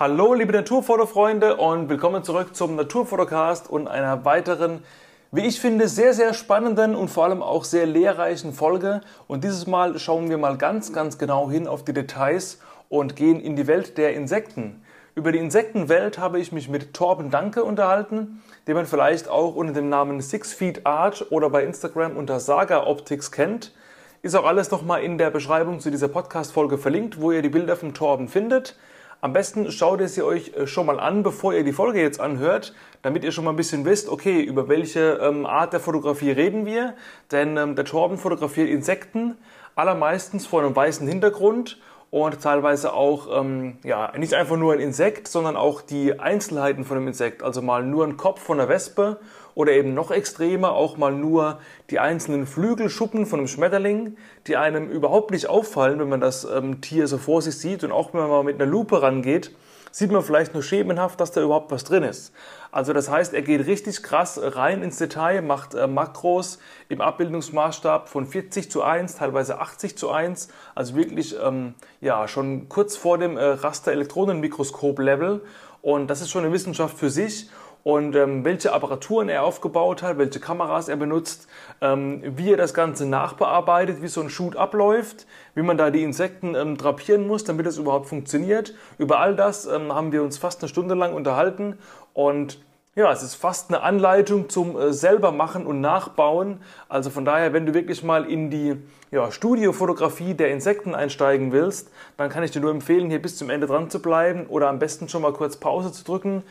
Hallo liebe Naturfotofreunde und willkommen zurück zum Naturfotocast und einer weiteren, wie ich finde, sehr, sehr spannenden und vor allem auch sehr lehrreichen Folge. Und dieses Mal schauen wir mal ganz, ganz genau hin auf die Details und gehen in die Welt der Insekten. Über die Insektenwelt habe ich mich mit Torben Danke unterhalten, den man vielleicht auch unter dem Namen Six Feet Art oder bei Instagram unter Saga Optics kennt. Ist auch alles nochmal in der Beschreibung zu dieser Podcast-Folge verlinkt, wo ihr die Bilder von Torben findet. Am besten schaut ihr sie euch äh, schon mal an, bevor ihr die Folge jetzt anhört, damit ihr schon mal ein bisschen wisst, okay, über welche ähm, Art der Fotografie reden wir. Denn ähm, der Torben fotografiert Insekten, allermeistens vor einem weißen Hintergrund und teilweise auch, ähm, ja, nicht einfach nur ein Insekt, sondern auch die Einzelheiten von dem Insekt. Also mal nur ein Kopf von einer Wespe oder eben noch extremer auch mal nur die einzelnen Flügelschuppen von einem Schmetterling, die einem überhaupt nicht auffallen, wenn man das ähm, Tier so vor sich sieht und auch wenn man mal mit einer Lupe rangeht, sieht man vielleicht nur schemenhaft, dass da überhaupt was drin ist. Also das heißt, er geht richtig krass rein ins Detail, macht äh, Makros im Abbildungsmaßstab von 40 zu 1, teilweise 80 zu 1, also wirklich ähm, ja schon kurz vor dem äh, Raster-Elektronenmikroskop-Level und das ist schon eine Wissenschaft für sich und ähm, welche Apparaturen er aufgebaut hat, welche Kameras er benutzt, ähm, wie er das Ganze nachbearbeitet, wie so ein Shoot abläuft, wie man da die Insekten ähm, drapieren muss, damit das überhaupt funktioniert. Über all das ähm, haben wir uns fast eine Stunde lang unterhalten und ja, es ist fast eine Anleitung zum äh, selber machen und nachbauen. Also von daher, wenn du wirklich mal in die ja, Studiofotografie der Insekten einsteigen willst, dann kann ich dir nur empfehlen, hier bis zum Ende dran zu bleiben oder am besten schon mal kurz Pause zu drücken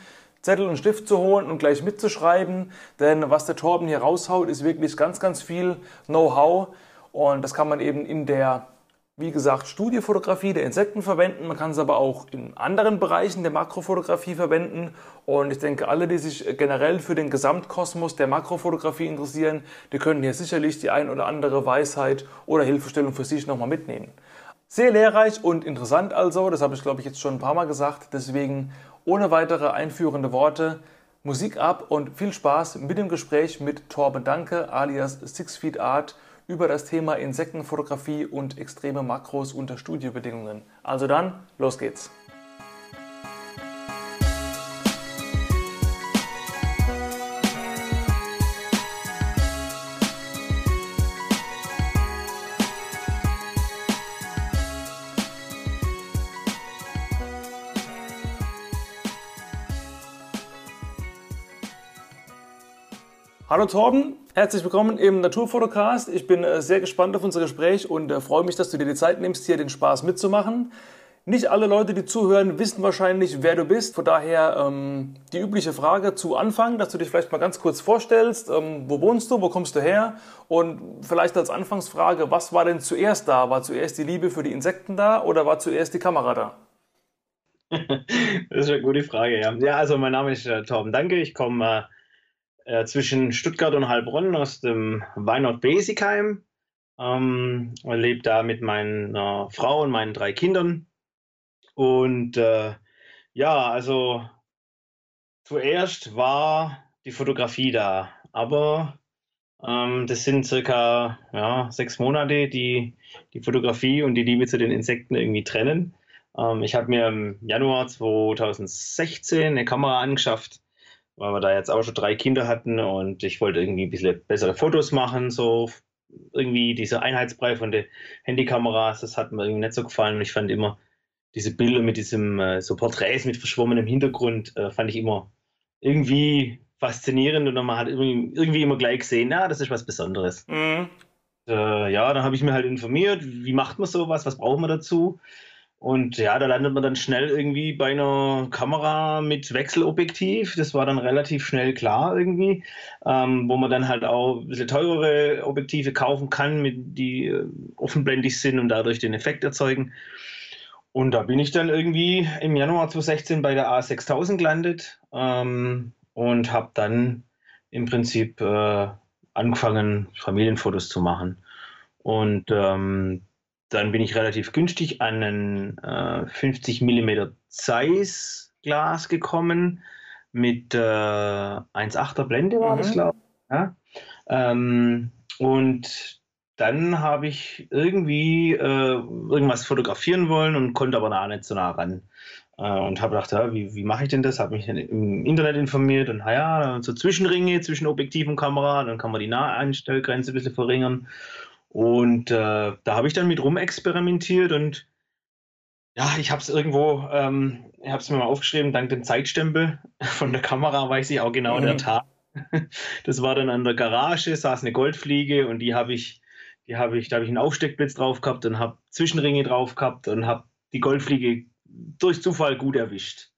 Zettel und Stift zu holen und gleich mitzuschreiben, denn was der Torben hier raushaut, ist wirklich ganz, ganz viel Know-how. Und das kann man eben in der, wie gesagt, Studiofotografie der Insekten verwenden. Man kann es aber auch in anderen Bereichen der Makrofotografie verwenden. Und ich denke, alle, die sich generell für den Gesamtkosmos der Makrofotografie interessieren, die können hier sicherlich die ein oder andere Weisheit oder Hilfestellung für sich nochmal mitnehmen. Sehr lehrreich und interessant also, das habe ich glaube ich jetzt schon ein paar Mal gesagt, deswegen ohne weitere einführende Worte, Musik ab und viel Spaß mit dem Gespräch mit Torben Danke alias Six Feet Art über das Thema Insektenfotografie und extreme Makros unter Studiobedingungen. Also dann, los geht's! Hallo Torben, herzlich willkommen im Naturfotocast. Ich bin äh, sehr gespannt auf unser Gespräch und äh, freue mich, dass du dir die Zeit nimmst, hier den Spaß mitzumachen. Nicht alle Leute, die zuhören, wissen wahrscheinlich, wer du bist. Von daher ähm, die übliche Frage zu Anfang, dass du dich vielleicht mal ganz kurz vorstellst. Ähm, wo wohnst du, wo kommst du her? Und vielleicht als Anfangsfrage, was war denn zuerst da? War zuerst die Liebe für die Insekten da oder war zuerst die Kamera da? das ist eine gute Frage, ja. Ja, also mein Name ist äh, Torben Danke. Ich komme äh, äh, zwischen Stuttgart und Heilbronn aus dem Weinort Besigheim. Ähm, lebe da mit meiner Frau und meinen drei Kindern. Und äh, ja, also zuerst war die Fotografie da, aber ähm, das sind circa ja, sechs Monate, die die Fotografie und die Liebe zu den Insekten irgendwie trennen. Ähm, ich habe mir im Januar 2016 eine Kamera angeschafft, weil wir da jetzt auch schon drei Kinder hatten und ich wollte irgendwie ein bisschen bessere Fotos machen, so irgendwie dieser Einheitsbrei von den Handykameras, das hat mir irgendwie nicht so gefallen und ich fand immer diese Bilder mit diesem, äh, so Porträts mit verschwommenem Hintergrund, äh, fand ich immer irgendwie faszinierend und man hat irgendwie, irgendwie immer gleich gesehen, ja, das ist was Besonderes. Mhm. Äh, ja, dann habe ich mir halt informiert, wie macht man sowas, was braucht man dazu? Und ja, da landet man dann schnell irgendwie bei einer Kamera mit Wechselobjektiv. Das war dann relativ schnell klar irgendwie, ähm, wo man dann halt auch ein bisschen teurere Objektive kaufen kann, mit, die äh, offenblendig sind und dadurch den Effekt erzeugen. Und da bin ich dann irgendwie im Januar 2016 bei der A6000 gelandet ähm, und habe dann im Prinzip äh, angefangen, Familienfotos zu machen. Und ähm, dann bin ich relativ günstig an ein äh, 50 mm Zeiss Glas gekommen mit äh, 1,8er Blende war mhm. das, glaube ich. Ja? Ähm, und dann habe ich irgendwie äh, irgendwas fotografieren wollen und konnte aber nah nicht so nah ran. Äh, und habe gedacht, ja, wie, wie mache ich denn das? Habe mich im Internet informiert und ja, so Zwischenringe zwischen Objektiv und Kamera, dann kann man die Naheinstellgrenze ein bisschen verringern. Und äh, da habe ich dann mit rum experimentiert und ja, ich habe es irgendwo, ähm, ich habe es mir mal aufgeschrieben, dank dem Zeitstempel von der Kamera weiß ich auch genau mhm. der Tag. Das war dann an der Garage, saß eine Goldfliege und die habe ich, die habe ich, da habe ich einen Aufsteckblitz drauf gehabt und habe Zwischenringe drauf gehabt und habe die Goldfliege durch Zufall gut erwischt.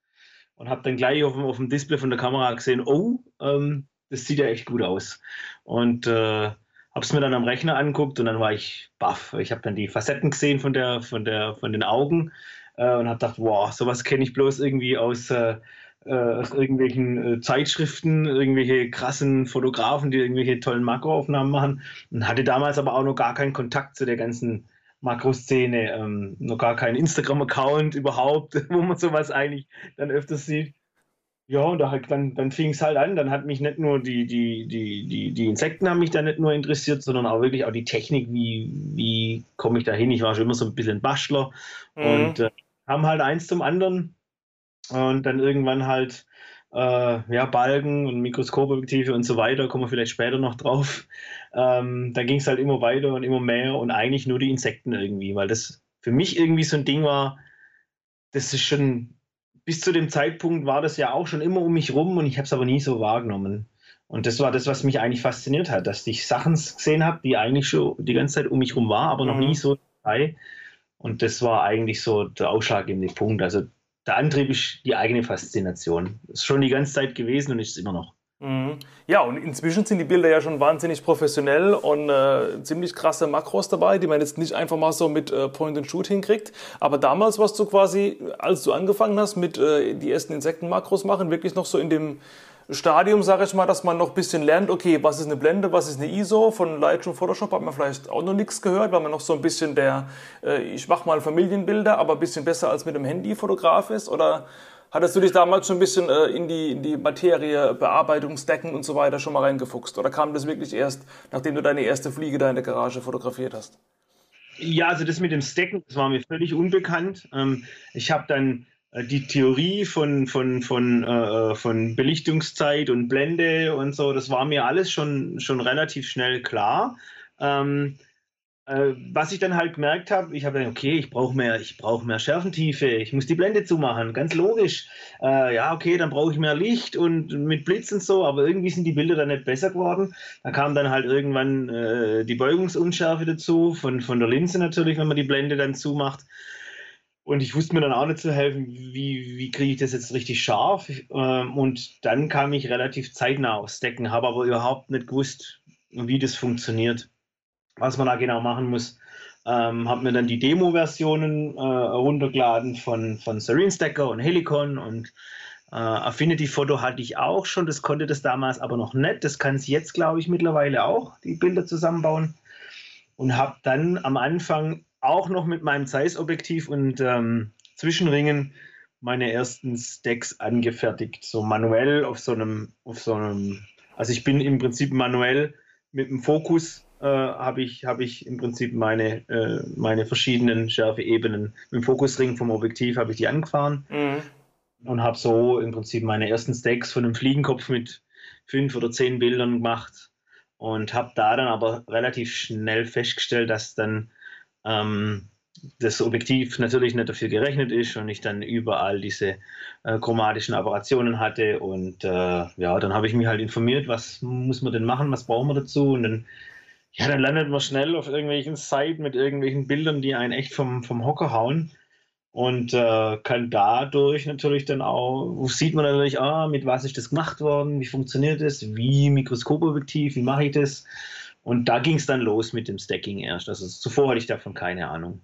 Und habe dann gleich auf, auf, dem Display von der Kamera gesehen, oh, ähm, das sieht ja echt gut aus. Und äh, habe es mir dann am Rechner anguckt und dann war ich baff. Ich habe dann die Facetten gesehen von, der, von, der, von den Augen äh, und habe gedacht, wow, sowas kenne ich bloß irgendwie aus, äh, äh aus irgendwelchen äh, Zeitschriften, irgendwelche krassen Fotografen, die irgendwelche tollen Makroaufnahmen machen. Und hatte damals aber auch noch gar keinen Kontakt zu der ganzen Makroszene, ähm, noch gar keinen Instagram-Account überhaupt, wo man sowas eigentlich dann öfters sieht. Ja, und da halt, dann, dann fing es halt an. Dann hat mich nicht nur die, die, die, die, die Insekten haben mich da nicht nur interessiert, sondern auch wirklich auch die Technik, wie, wie komme ich da hin. Ich war schon immer so ein bisschen Bastler mhm. und äh, haben halt eins zum anderen. Und dann irgendwann halt äh, ja, Balken und Mikroskopobjektive und so weiter, kommen wir vielleicht später noch drauf. Ähm, dann ging es halt immer weiter und immer mehr und eigentlich nur die Insekten irgendwie, weil das für mich irgendwie so ein Ding war, das ist schon bis zu dem Zeitpunkt war das ja auch schon immer um mich rum und ich habe es aber nie so wahrgenommen. Und das war das, was mich eigentlich fasziniert hat, dass ich Sachen gesehen habe, die eigentlich schon die ganze Zeit um mich rum war, aber noch mhm. nie so dabei. Und das war eigentlich so der ausschlaggebende Punkt. Also der Antrieb ist die eigene Faszination. Das ist schon die ganze Zeit gewesen und ist es immer noch. Mhm. Ja, und inzwischen sind die Bilder ja schon wahnsinnig professionell und äh, ziemlich krasse Makros dabei, die man jetzt nicht einfach mal so mit äh, Point-and-Shoot hinkriegt. Aber damals warst du quasi, als du angefangen hast mit äh, die ersten Insektenmakros machen, wirklich noch so in dem Stadium, sage ich mal, dass man noch ein bisschen lernt, okay, was ist eine Blende, was ist eine ISO. Von Lightroom Photoshop hat man vielleicht auch noch nichts gehört, weil man noch so ein bisschen der, äh, ich mache mal Familienbilder, aber ein bisschen besser als mit dem Handy Fotograf ist. Oder Hattest du dich damals schon ein bisschen äh, in, die, in die Materie, Bearbeitungsdecken und so weiter schon mal reingefuchst? Oder kam das wirklich erst, nachdem du deine erste Fliege da in der Garage fotografiert hast? Ja, also das mit dem Stacken, das war mir völlig unbekannt. Ähm, ich habe dann äh, die Theorie von, von, von, äh, von Belichtungszeit und Blende und so, das war mir alles schon, schon relativ schnell klar. Ähm, äh, was ich dann halt gemerkt habe, ich habe dann, okay, ich brauche mehr, ich brauche mehr Schärfentiefe, ich muss die Blende zumachen, ganz logisch. Äh, ja, okay, dann brauche ich mehr Licht und mit Blitz und so, aber irgendwie sind die Bilder dann nicht besser geworden. Da kam dann halt irgendwann äh, die Beugungsunschärfe dazu, von, von der Linse natürlich, wenn man die Blende dann zumacht. Und ich wusste mir dann auch nicht zu helfen, wie, wie kriege ich das jetzt richtig scharf. Ähm, und dann kam ich relativ zeitnah aufs Decken, habe aber überhaupt nicht gewusst, wie das funktioniert was man da genau machen muss. Ähm, habe mir dann die Demo-Versionen äh, runtergeladen von, von Serene Stacker und Helicon und äh, Affinity Photo hatte ich auch schon, das konnte das damals aber noch nicht. Das kann es jetzt, glaube ich, mittlerweile auch, die Bilder zusammenbauen. Und habe dann am Anfang auch noch mit meinem Zeiss-Objektiv und ähm, Zwischenringen meine ersten Stacks angefertigt, so manuell auf so einem, auf so einem, also ich bin im Prinzip manuell mit dem Fokus äh, habe ich, hab ich im Prinzip meine, äh, meine verschiedenen Schärfeebenen dem Fokusring vom Objektiv habe ich die angefahren mhm. und habe so im Prinzip meine ersten Stacks von einem Fliegenkopf mit fünf oder zehn Bildern gemacht und habe da dann aber relativ schnell festgestellt, dass dann ähm, das Objektiv natürlich nicht dafür gerechnet ist und ich dann überall diese äh, chromatischen Aberrationen hatte und äh, ja, dann habe ich mich halt informiert, was muss man denn machen, was brauchen wir dazu und dann ja, dann landet man schnell auf irgendwelchen Seiten mit irgendwelchen Bildern, die einen echt vom, vom Hocker hauen. Und äh, kann dadurch natürlich dann auch, sieht man natürlich, ah, mit was ist das gemacht worden, wie funktioniert das, wie Mikroskopobjektiv, wie mache ich das. Und da ging es dann los mit dem Stacking erst. Also zuvor hatte ich davon keine Ahnung.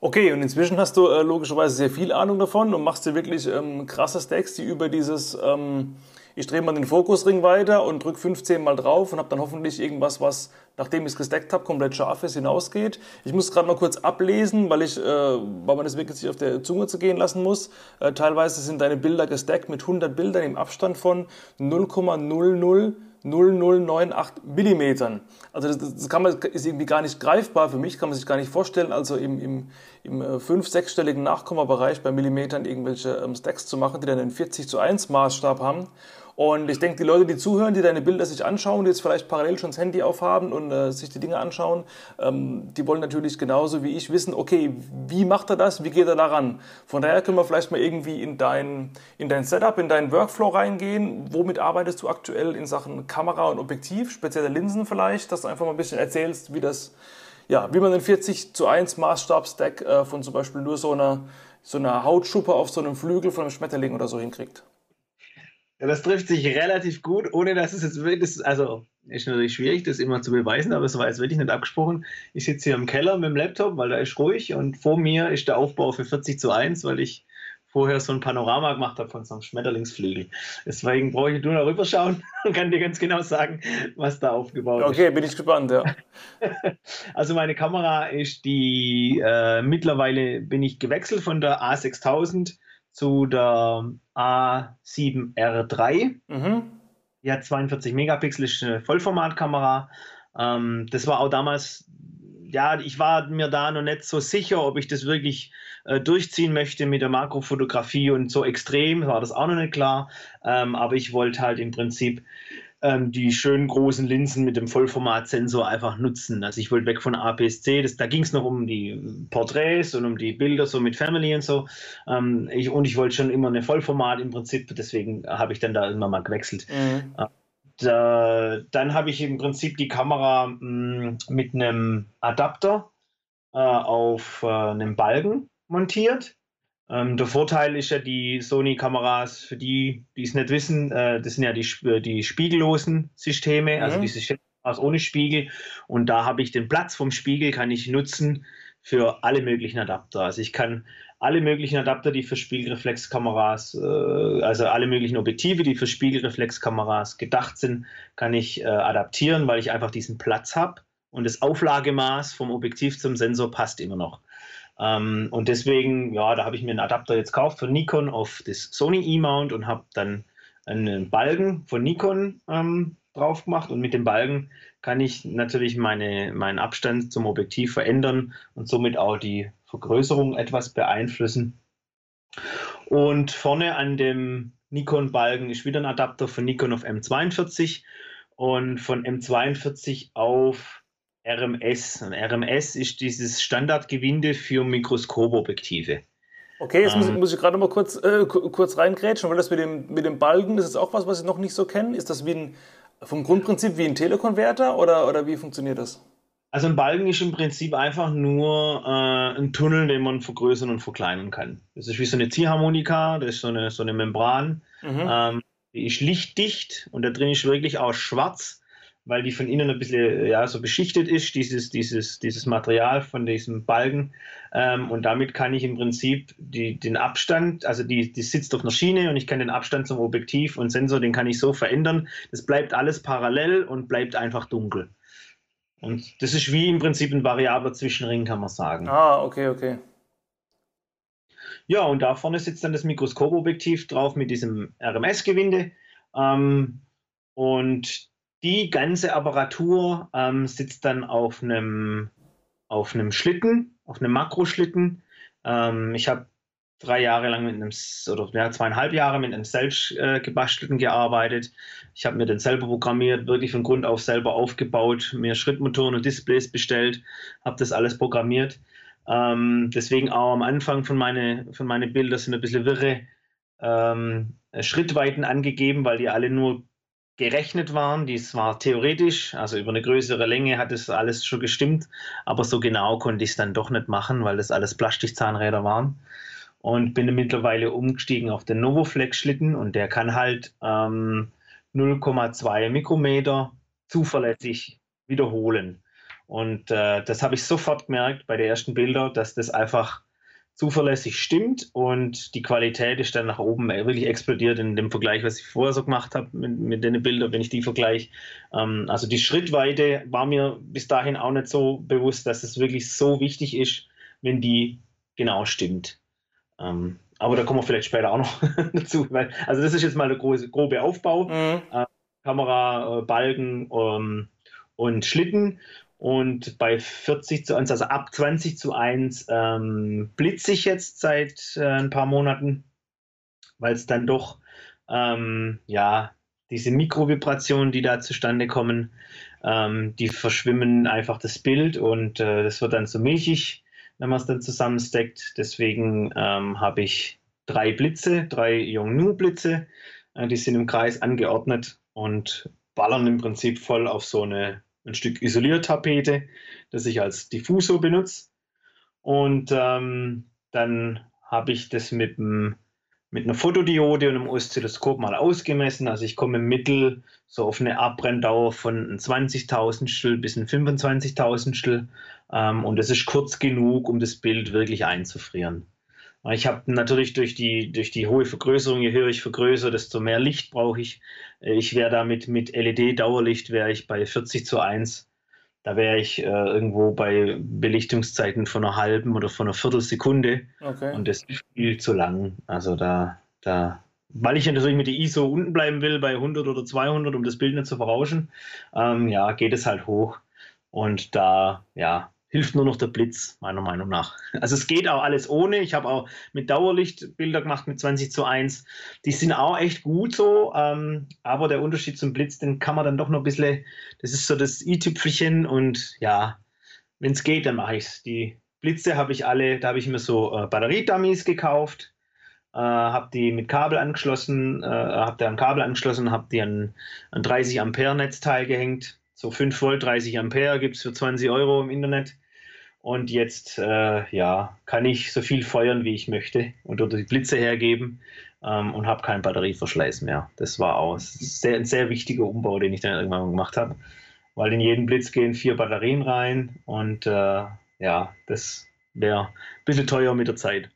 Okay, und inzwischen hast du äh, logischerweise sehr viel Ahnung davon und machst dir wirklich ähm, krasse Stacks, die über dieses ähm, ich drehe mal den Fokusring weiter und drücke 15 Mal drauf und habe dann hoffentlich irgendwas, was, nachdem ich es gesteckt habe, komplett scharf ist, hinausgeht. Ich muss gerade mal kurz ablesen, weil, ich, äh, weil man das wirklich sich auf der Zunge zu gehen lassen muss. Äh, teilweise sind deine Bilder gesteckt mit 100 Bildern im Abstand von 0,00 0098 Millimetern. Also das, das kann man, ist irgendwie gar nicht greifbar für mich, kann man sich gar nicht vorstellen, also im, im, im 5-, äh, 6-stelligen Nachkommabereich bei Millimetern irgendwelche ähm, Stacks zu machen, die dann einen 40 zu 1 Maßstab haben. Und ich denke, die Leute, die zuhören, die deine Bilder sich anschauen, die jetzt vielleicht parallel schon das Handy aufhaben und äh, sich die Dinge anschauen, ähm, die wollen natürlich genauso wie ich wissen, okay, wie macht er das, wie geht er daran? Von daher können wir vielleicht mal irgendwie in dein, in dein Setup, in deinen Workflow reingehen. Womit arbeitest du aktuell in Sachen Kamera und Objektiv, spezielle Linsen vielleicht, dass du einfach mal ein bisschen erzählst, wie das, ja, wie man den 40 zu 1 Maßstab-Stack äh, von zum Beispiel nur so einer, so einer Hautschuppe auf so einem Flügel von einem Schmetterling oder so hinkriegt. Ja, das trifft sich relativ gut, ohne dass es jetzt wirklich, also ist natürlich schwierig, das immer zu beweisen, aber es war jetzt wirklich nicht abgesprochen. Ich sitze hier im Keller mit dem Laptop, weil da ist ruhig und vor mir ist der Aufbau für 40 zu 1, weil ich vorher so ein Panorama gemacht habe von so einem Schmetterlingsflügel. Deswegen brauche ich nur noch rüberschauen und kann dir ganz genau sagen, was da aufgebaut okay, ist. Okay, bin ich gespannt, ja. Also meine Kamera ist die, äh, mittlerweile bin ich gewechselt von der A6000 zu der A7R3. Mhm. Die hat 42 Megapixel, ist eine Vollformatkamera. Ähm, das war auch damals, ja, ich war mir da noch nicht so sicher, ob ich das wirklich äh, durchziehen möchte mit der Makrofotografie und so extrem war das auch noch nicht klar. Ähm, aber ich wollte halt im Prinzip ähm, die schönen großen Linsen mit dem Vollformatsensor einfach nutzen. Also ich wollte weg von APS-C, da ging es noch um die Porträts und um die Bilder so mit Family und so. Ähm, ich, und ich wollte schon immer eine Vollformat im Prinzip, deswegen habe ich dann da irgendwann mal gewechselt. Mhm. Äh, dann habe ich im Prinzip die Kamera mh, mm, mit einem Adapter äh, auf äh, einem Balken montiert ähm, der Vorteil ist ja, die Sony-Kameras, für die, die es nicht wissen, äh, das sind ja die, äh, die spiegellosen Systeme, also mhm. also diese Kameras ohne Spiegel. Und da habe ich den Platz vom Spiegel, kann ich nutzen für alle möglichen Adapter. Also ich kann alle möglichen Adapter, die für Spiegelreflexkameras, äh, also alle möglichen Objektive, die für Spiegelreflexkameras gedacht sind, kann ich äh, adaptieren, weil ich einfach diesen Platz habe. Und das Auflagemaß vom Objektiv zum Sensor passt immer noch. Ähm, und deswegen, ja, da habe ich mir einen Adapter jetzt gekauft von Nikon auf das Sony E-Mount und habe dann einen Balken von Nikon ähm, drauf gemacht. Und mit dem Balken kann ich natürlich meine, meinen Abstand zum Objektiv verändern und somit auch die Vergrößerung etwas beeinflussen. Und vorne an dem Nikon-Balken ist wieder ein Adapter von Nikon auf M42 und von M42 auf RMS. Und RMS ist dieses Standardgewinde für Mikroskopobjektive. Okay, jetzt muss, ähm, muss ich gerade mal kurz, äh, kurz reingrätschen, weil das mit dem, mit dem Balken, das ist auch was, was ich noch nicht so kenne. Ist das wie ein, vom Grundprinzip wie ein Telekonverter oder, oder wie funktioniert das? Also ein Balken ist im Prinzip einfach nur äh, ein Tunnel, den man vergrößern und verkleinern kann. Das ist wie so eine Ziehharmonika, das ist so eine, so eine Membran. Mhm. Ähm, die ist lichtdicht und da drin ist wirklich auch schwarz weil die von innen ein bisschen ja, so beschichtet ist, dieses, dieses, dieses Material von diesem Balken. Ähm, und damit kann ich im Prinzip die, den Abstand, also die, die sitzt auf einer Schiene und ich kann den Abstand zum Objektiv und Sensor, den kann ich so verändern. Das bleibt alles parallel und bleibt einfach dunkel. Und das ist wie im Prinzip ein variabler Zwischenring, kann man sagen. Ah, okay, okay. Ja, und da vorne sitzt dann das Mikroskopobjektiv drauf mit diesem RMS-Gewinde. Ähm, und die ganze Apparatur ähm, sitzt dann auf einem, auf einem Schlitten, auf einem Makroschlitten. Ähm, ich habe drei Jahre lang mit einem, oder ja, zweieinhalb Jahre mit einem selbst äh, gebastelten gearbeitet. Ich habe mir den selber programmiert, wirklich von Grund auf selber aufgebaut, mir Schrittmotoren und Displays bestellt, habe das alles programmiert. Ähm, deswegen auch am Anfang von meinen von meine Bilder sind ein bisschen wirre ähm, Schrittweiten angegeben, weil die alle nur gerechnet waren. Dies war theoretisch, also über eine größere Länge hat es alles schon gestimmt, aber so genau konnte ich es dann doch nicht machen, weil das alles Plastikzahnräder waren. Und bin mittlerweile umgestiegen auf den Novoflex-Schlitten und der kann halt ähm, 0,2 Mikrometer zuverlässig wiederholen. Und äh, das habe ich sofort gemerkt bei den ersten Bildern, dass das einfach zuverlässig stimmt und die Qualität ist dann nach oben wirklich explodiert in dem Vergleich, was ich vorher so gemacht habe mit, mit den Bildern, wenn ich die vergleiche. Ähm, also die Schrittweite war mir bis dahin auch nicht so bewusst, dass es wirklich so wichtig ist, wenn die genau stimmt. Ähm, aber da kommen wir vielleicht später auch noch dazu. Weil, also das ist jetzt mal der große, grobe Aufbau. Mhm. Äh, Kamera, äh, Balken ähm, und Schlitten. Und bei 40 zu 1, also ab 20 zu 1, ähm, blitze ich jetzt seit äh, ein paar Monaten, weil es dann doch, ähm, ja, diese Mikrovibrationen, die da zustande kommen, ähm, die verschwimmen einfach das Bild und äh, das wird dann so milchig, wenn man es dann zusammensteckt. Deswegen ähm, habe ich drei Blitze, drei Yongnu-Blitze, äh, die sind im Kreis angeordnet und ballern im Prinzip voll auf so eine, ein Stück Isoliertapete, das ich als Diffusor benutze. Und ähm, dann habe ich das mit, dem, mit einer Fotodiode und einem Oszilloskop mal ausgemessen. Also ich komme im Mittel so auf eine Abbrenndauer von 20.000 bis ein 25.000 ähm, und das ist kurz genug, um das Bild wirklich einzufrieren. Ich habe natürlich durch die, durch die hohe Vergrößerung, je höher ich vergrößere, desto mehr Licht brauche ich. Äh, ich wäre damit mit LED-Dauerlicht wäre ich bei 40 zu 1. Da wäre ich äh, irgendwo bei Belichtungszeiten von einer halben oder von einer Viertelsekunde. Okay. Und das ist viel zu lang. Also da, da, weil ich natürlich mit der ISO unten bleiben will, bei 100 oder 200, um das Bild nicht zu verrauschen, ähm, ja, geht es halt hoch. Und da, ja, hilft nur noch der Blitz, meiner Meinung nach. Also es geht auch alles ohne. Ich habe auch mit Dauerlicht Bilder gemacht mit 20 zu 1. Die sind auch echt gut so, ähm, aber der Unterschied zum Blitz, den kann man dann doch noch ein bisschen, das ist so das i-Tüpfelchen und ja, wenn es geht, dann mache ich es. Die Blitze habe ich alle, da habe ich mir so äh, Batteriedummies gekauft, äh, habe die mit Kabel angeschlossen, äh, habe da ein Kabel angeschlossen, habe die an ein 30 Ampere Netzteil gehängt so 5 Volt, 30 Ampere gibt es für 20 Euro im Internet. Und jetzt äh, ja, kann ich so viel feuern, wie ich möchte und oder die Blitze hergeben ähm, und habe keinen Batterieverschleiß mehr. Das war auch sehr, ein sehr wichtiger Umbau, den ich dann irgendwann gemacht habe. Weil in jeden Blitz gehen vier Batterien rein und äh, ja, das wäre ein bisschen teuer mit der Zeit.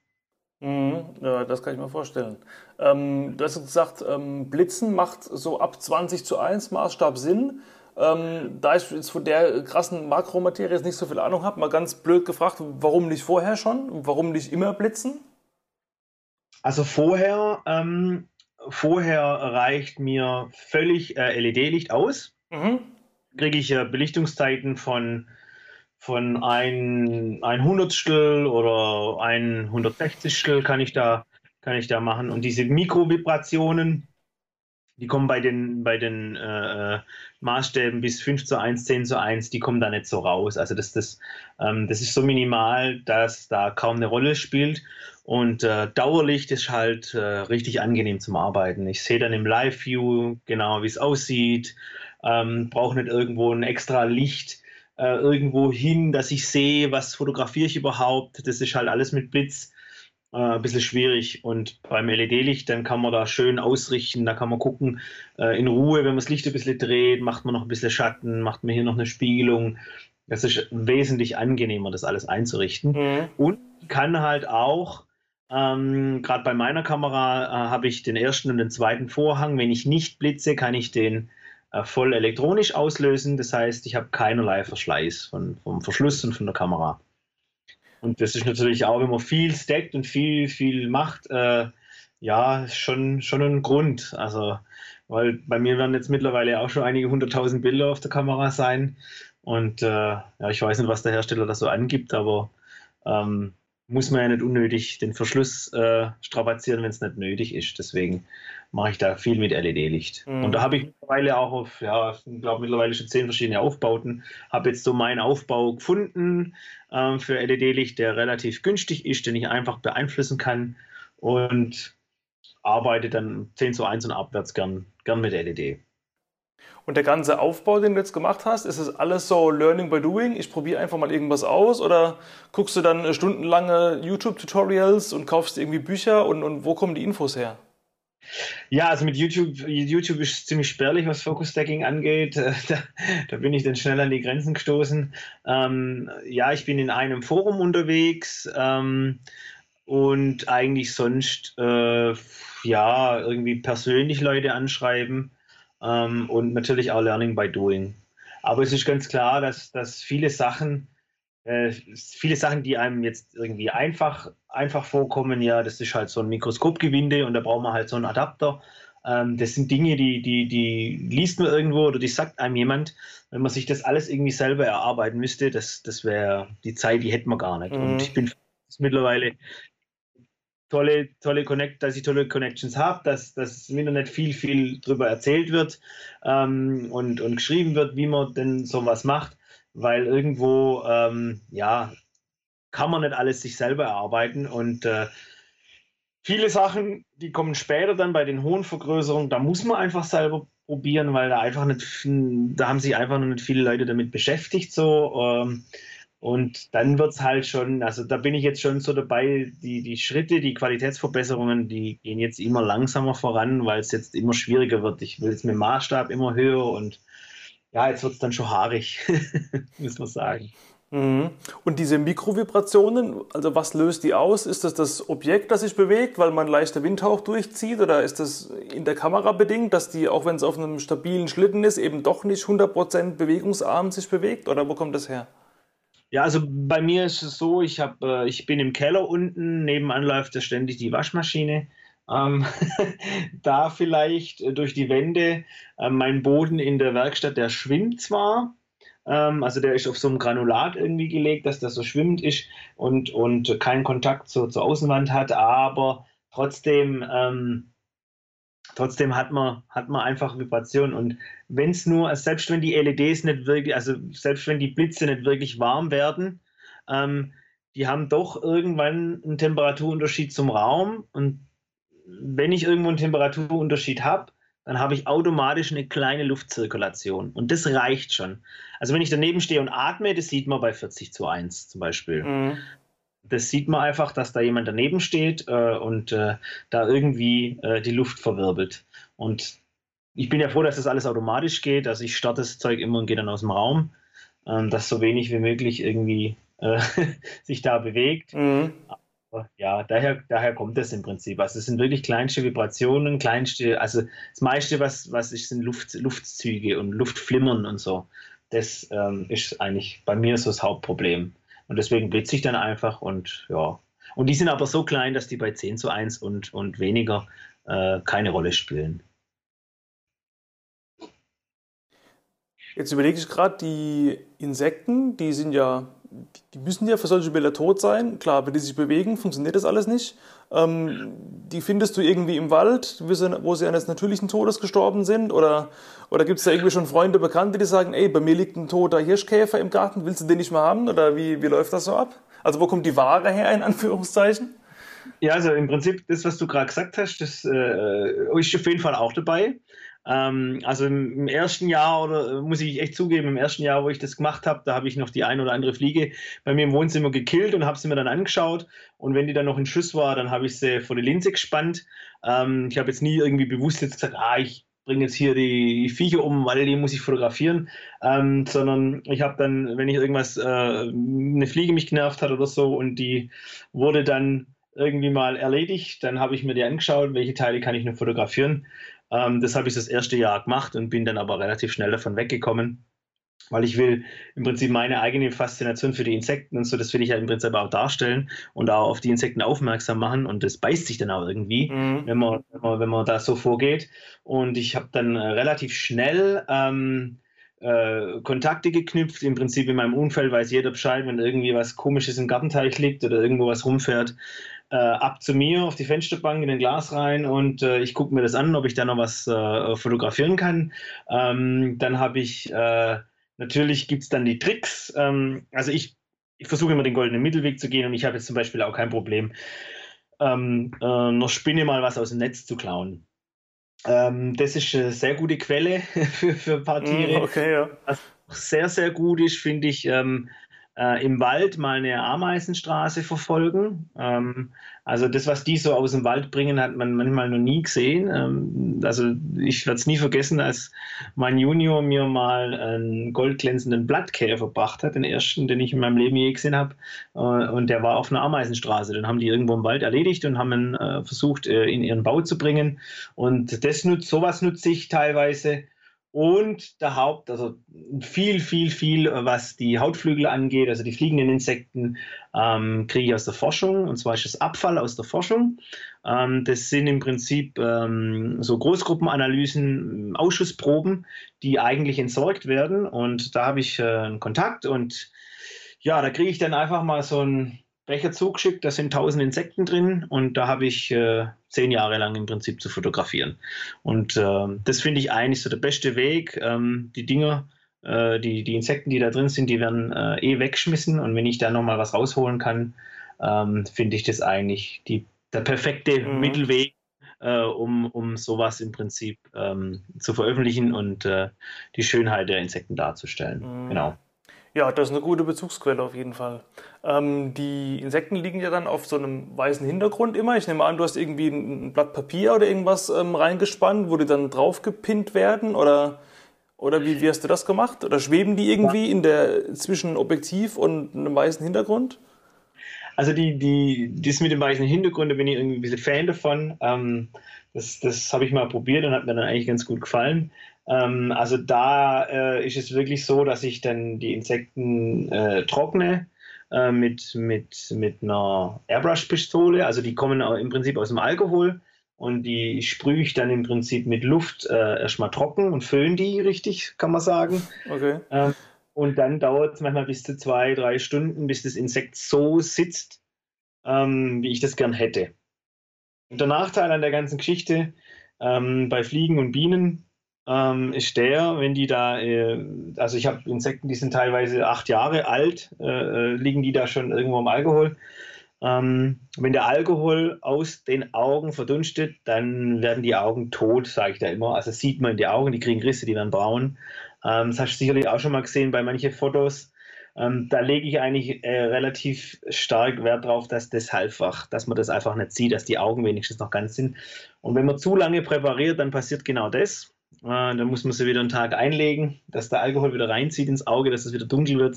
Mhm, ja, das kann ich mir vorstellen. Ähm, du hast gesagt, ähm, Blitzen macht so ab 20 zu 1 Maßstab Sinn. Ähm, da ich jetzt von der krassen Makromaterie jetzt nicht so viel Ahnung habe, mal ganz blöd gefragt, warum nicht vorher schon? Warum nicht immer blitzen? Also vorher, ähm, vorher reicht mir völlig äh, LED-Licht aus. Mhm. Kriege ich äh, Belichtungszeiten von, von ein, ein Hundertstel oder ein Hundertsechzigstel kann ich da, kann ich da machen. Und diese Mikrovibrationen, die kommen bei den, bei den äh, äh Maßstäben bis 5 zu 1, 10 zu 1, die kommen da nicht so raus. Also das, das, ähm, das ist so minimal, dass da kaum eine Rolle spielt. Und äh, Dauerlicht ist halt äh, richtig angenehm zum Arbeiten. Ich sehe dann im Live-View genau, wie es aussieht. Ähm, Brauche nicht irgendwo ein extra Licht äh, irgendwo hin, dass ich sehe, was fotografiere ich überhaupt. Das ist halt alles mit Blitz äh, ein bisschen schwierig. Und beim LED-Licht, dann kann man da schön ausrichten, da kann man gucken, äh, in Ruhe, wenn man das Licht ein bisschen dreht, macht man noch ein bisschen Schatten, macht man hier noch eine Spiegelung. Das ist wesentlich angenehmer, das alles einzurichten. Mhm. Und kann halt auch, ähm, gerade bei meiner Kamera äh, habe ich den ersten und den zweiten Vorhang. Wenn ich nicht blitze, kann ich den äh, voll elektronisch auslösen. Das heißt, ich habe keinerlei Verschleiß von, vom Verschluss und von der Kamera. Und das ist natürlich auch, wenn man viel stackt und viel, viel macht, äh, ja, schon, schon ein Grund. Also, weil bei mir werden jetzt mittlerweile auch schon einige hunderttausend Bilder auf der Kamera sein. Und äh, ja, ich weiß nicht, was der Hersteller da so angibt, aber ähm, muss man ja nicht unnötig den Verschluss äh, strapazieren, wenn es nicht nötig ist. Deswegen mache ich da viel mit LED-Licht. Mhm. Und da habe ich mittlerweile auch auf, ja, ich glaube mittlerweile schon zehn verschiedene Aufbauten, habe jetzt so meinen Aufbau gefunden ähm, für LED-Licht, der relativ günstig ist, den ich einfach beeinflussen kann und arbeite dann 10 zu 1 und abwärts gern, gern mit LED. Und der ganze Aufbau, den du jetzt gemacht hast, ist es alles so Learning by Doing? Ich probiere einfach mal irgendwas aus oder guckst du dann stundenlange YouTube-Tutorials und kaufst irgendwie Bücher und, und wo kommen die Infos her? Ja, also mit YouTube, YouTube ist ziemlich spärlich, was Focus Stacking angeht. Da, da, bin ich dann schnell an die Grenzen gestoßen. Ähm, ja, ich bin in einem Forum unterwegs ähm, und eigentlich sonst äh, ja irgendwie persönlich Leute anschreiben ähm, und natürlich auch Learning by Doing. Aber es ist ganz klar, dass, dass viele Sachen, äh, viele Sachen, die einem jetzt irgendwie einfach, einfach vorkommen, ja, das ist halt so ein Mikroskopgewinde und da braucht man halt so einen Adapter. Ähm, das sind Dinge, die, die, die liest man irgendwo oder die sagt einem jemand. Wenn man sich das alles irgendwie selber erarbeiten müsste, das, das wäre die Zeit, die hätten wir gar nicht. Mhm. Und ich bin mittlerweile tolle, tolle Connect, dass ich tolle Connections habe, dass, dass im Internet viel, viel darüber erzählt wird ähm, und, und geschrieben wird, wie man denn sowas macht, weil irgendwo, ähm, ja, kann man nicht alles sich selber erarbeiten und äh, viele Sachen, die kommen später dann bei den hohen Vergrößerungen, da muss man einfach selber probieren, weil da einfach nicht, da haben sich einfach noch nicht viele Leute damit beschäftigt so. Ähm, und dann wird es halt schon, also da bin ich jetzt schon so dabei, die, die Schritte, die Qualitätsverbesserungen, die gehen jetzt immer langsamer voran, weil es jetzt immer schwieriger wird. Ich will jetzt mit dem Maßstab immer höher und ja, jetzt wird es dann schon haarig, muss man sagen. Mhm. Und diese Mikrovibrationen, also was löst die aus? Ist das das Objekt, das sich bewegt, weil man leichter Windhauch durchzieht? Oder ist das in der Kamera bedingt, dass die, auch wenn es auf einem stabilen Schlitten ist, eben doch nicht 100% bewegungsarm sich bewegt? Oder wo kommt das her? Ja, also bei mir ist es so, ich, hab, äh, ich bin im Keller unten, nebenan läuft ja ständig die Waschmaschine. Ähm, da vielleicht äh, durch die Wände äh, mein Boden in der Werkstatt, der schwimmt zwar, ähm, also der ist auf so einem Granulat irgendwie gelegt, dass das so schwimmend ist und, und keinen Kontakt zur, zur Außenwand hat, aber trotzdem, ähm, trotzdem hat man, hat man einfach Vibration. Und wenn es nur, selbst wenn die LEDs nicht wirklich, also selbst wenn die Blitze nicht wirklich warm werden, ähm, die haben doch irgendwann einen Temperaturunterschied zum Raum. Und wenn ich irgendwo einen Temperaturunterschied habe, dann habe ich automatisch eine kleine Luftzirkulation. Und das reicht schon. Also wenn ich daneben stehe und atme, das sieht man bei 40 zu 1 zum Beispiel. Mhm. Das sieht man einfach, dass da jemand daneben steht äh, und äh, da irgendwie äh, die Luft verwirbelt. Und ich bin ja froh, dass das alles automatisch geht. Also ich starte das Zeug immer und gehe dann aus dem Raum, ähm, dass so wenig wie möglich irgendwie äh, sich da bewegt. Mhm ja, daher, daher kommt das im Prinzip. Also es sind wirklich kleinste Vibrationen, kleinste, also das meiste, was, was ist, sind Luft, Luftzüge und Luftflimmern und so. Das ähm, ist eigentlich bei mir so das Hauptproblem. Und deswegen blitze ich dann einfach und ja. Und die sind aber so klein, dass die bei 10 zu 1 und, und weniger äh, keine Rolle spielen. Jetzt überlege ich gerade, die Insekten, die sind ja die müssen ja für solche Bilder tot sein. Klar, wenn die sich bewegen, funktioniert das alles nicht. Ähm, die findest du irgendwie im Wald, wo sie eines natürlichen Todes gestorben sind? Oder, oder gibt es da irgendwie schon Freunde, Bekannte, die sagen, ey, bei mir liegt ein toter Hirschkäfer im Garten, willst du den nicht mehr haben? Oder wie, wie läuft das so ab? Also wo kommt die Ware her, in Anführungszeichen? Ja, also im Prinzip das, was du gerade gesagt hast, das äh, ist auf jeden Fall auch dabei. Ähm, also im, im, ersten Jahr, oder äh, muss ich echt zugeben, im ersten Jahr, wo ich das gemacht habe, da habe ich noch die ein oder andere Fliege bei mir im Wohnzimmer gekillt und habe sie mir dann angeschaut. Und wenn die dann noch in Schuss war, dann habe ich sie vor die Linse gespannt. Ähm, ich habe jetzt nie irgendwie bewusst jetzt gesagt, ah, ich bringe jetzt hier die Viecher um, weil die muss ich fotografieren, ähm, sondern ich habe dann, wenn ich irgendwas, äh, eine Fliege mich genervt hat oder so und die wurde dann irgendwie mal erledigt, dann habe ich mir die angeschaut, welche Teile kann ich noch fotografieren ähm, das habe ich das erste Jahr gemacht und bin dann aber relativ schnell davon weggekommen, weil ich will im Prinzip meine eigene Faszination für die Insekten und so, das will ich ja im Prinzip auch darstellen und auch auf die Insekten aufmerksam machen und das beißt sich dann auch irgendwie, mhm. wenn, man, wenn, man, wenn man da so vorgeht. Und ich habe dann äh, relativ schnell ähm, äh, Kontakte geknüpft. Im Prinzip in meinem Umfeld weiß jeder Bescheid, wenn irgendwie was Komisches im Gartenteich liegt oder irgendwo was rumfährt äh, ab zu mir auf die Fensterbank in ein Glas rein und äh, ich gucke mir das an, ob ich da noch was äh, fotografieren kann. Ähm, dann habe ich, äh, natürlich gibt es dann die Tricks. Ähm, also ich, ich versuche immer den goldenen Mittelweg zu gehen und ich habe jetzt zum Beispiel auch kein Problem, ähm, äh, noch Spinne mal was aus dem Netz zu klauen. Ähm, das ist eine sehr gute Quelle für, für ein paar mm, Tiere. Okay, ja. Was sehr, sehr gut ist, finde ich, ähm, äh, im Wald mal eine Ameisenstraße verfolgen. Ähm, also das, was die so aus dem Wald bringen, hat man manchmal noch nie gesehen. Ähm, also ich werde es nie vergessen, als mein Junior mir mal einen goldglänzenden Blattkäfer gebracht hat, den ersten, den ich in meinem Leben je gesehen habe. Äh, und der war auf einer Ameisenstraße. Den haben die irgendwo im Wald erledigt und haben ihn äh, versucht, äh, in ihren Bau zu bringen. Und das nutzt, sowas nutze ich teilweise. Und der Haupt, also viel, viel, viel, was die Hautflügel angeht, also die fliegenden Insekten, ähm, kriege ich aus der Forschung. Und zwar ist das Abfall aus der Forschung. Ähm, das sind im Prinzip ähm, so Großgruppenanalysen, Ausschussproben, die eigentlich entsorgt werden. Und da habe ich äh, einen Kontakt und ja, da kriege ich dann einfach mal so ein Becher zugeschickt, da sind tausend Insekten drin und da habe ich äh, zehn Jahre lang im Prinzip zu fotografieren. Und äh, das finde ich eigentlich so der beste Weg. Ähm, die Dinger, äh, die, die Insekten, die da drin sind, die werden äh, eh weggeschmissen und wenn ich da nochmal was rausholen kann, ähm, finde ich das eigentlich die, der perfekte mhm. Mittelweg, äh, um, um sowas im Prinzip ähm, zu veröffentlichen und äh, die Schönheit der Insekten darzustellen. Mhm. Genau. Ja, das ist eine gute Bezugsquelle auf jeden Fall. Ähm, die Insekten liegen ja dann auf so einem weißen Hintergrund immer. Ich nehme an, du hast irgendwie ein Blatt Papier oder irgendwas ähm, reingespannt, wo die dann drauf gepinnt werden oder, oder wie, wie hast du das gemacht? Oder schweben die irgendwie ja. in der, zwischen Objektiv und einem weißen Hintergrund? Also die, die, das mit dem weißen Hintergrund, da bin ich irgendwie ein bisschen Fan davon. Ähm, das das habe ich mal probiert und hat mir dann eigentlich ganz gut gefallen. Ähm, also da äh, ist es wirklich so, dass ich dann die Insekten äh, trockne äh, mit, mit, mit einer Airbrush-Pistole. Also die kommen im Prinzip aus dem Alkohol und die sprühe ich dann im Prinzip mit Luft äh, erstmal trocken und föhn die richtig, kann man sagen. Okay. Ähm, und dann dauert es manchmal bis zu zwei, drei Stunden, bis das Insekt so sitzt, ähm, wie ich das gern hätte. Und der Nachteil an der ganzen Geschichte ähm, bei Fliegen und Bienen ähm, ist der, wenn die da, äh, also ich habe Insekten, die sind teilweise acht Jahre alt, äh, äh, liegen die da schon irgendwo im Alkohol. Ähm, wenn der Alkohol aus den Augen verdunstet, dann werden die Augen tot, sage ich da immer. Also sieht man in die Augen, die kriegen Risse, die werden braun. Ähm, das hast du sicherlich auch schon mal gesehen bei manchen Fotos. Ähm, da lege ich eigentlich äh, relativ stark Wert drauf, dass das halbfach, dass man das einfach nicht sieht, dass die Augen wenigstens noch ganz sind. Und wenn man zu lange präpariert, dann passiert genau das. Äh, dann muss man sie wieder einen Tag einlegen, dass der Alkohol wieder reinzieht ins Auge, dass es wieder dunkel wird.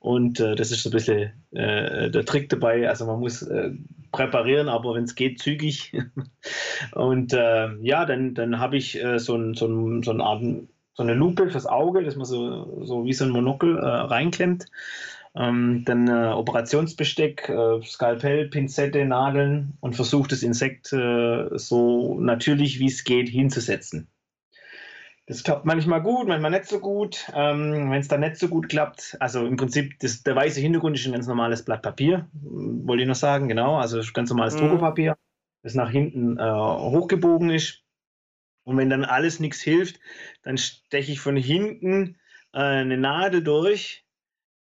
Und äh, das ist so ein bisschen äh, der Trick dabei. Also man muss äh, präparieren, aber wenn es geht, zügig. und äh, ja, dann, dann habe ich äh, so, ein, so, ein, so, eine Art, so eine Lupe fürs Auge, dass man so, so wie so ein Monokel reinklemmt. Ähm, dann Operationsbesteck, Skalpell, Pinzette, Nadeln und versucht das Insekt so natürlich wie es geht hinzusetzen. Das klappt manchmal gut, manchmal nicht so gut. Ähm, Wenn es dann nicht so gut klappt, also im Prinzip, das, der weiße Hintergrund ist ein ganz normales Blatt Papier, wollte ich noch sagen, genau, also ganz normales mhm. Druckerpapier, das nach hinten äh, hochgebogen ist. Und wenn dann alles nichts hilft, dann steche ich von hinten äh, eine Nadel durch,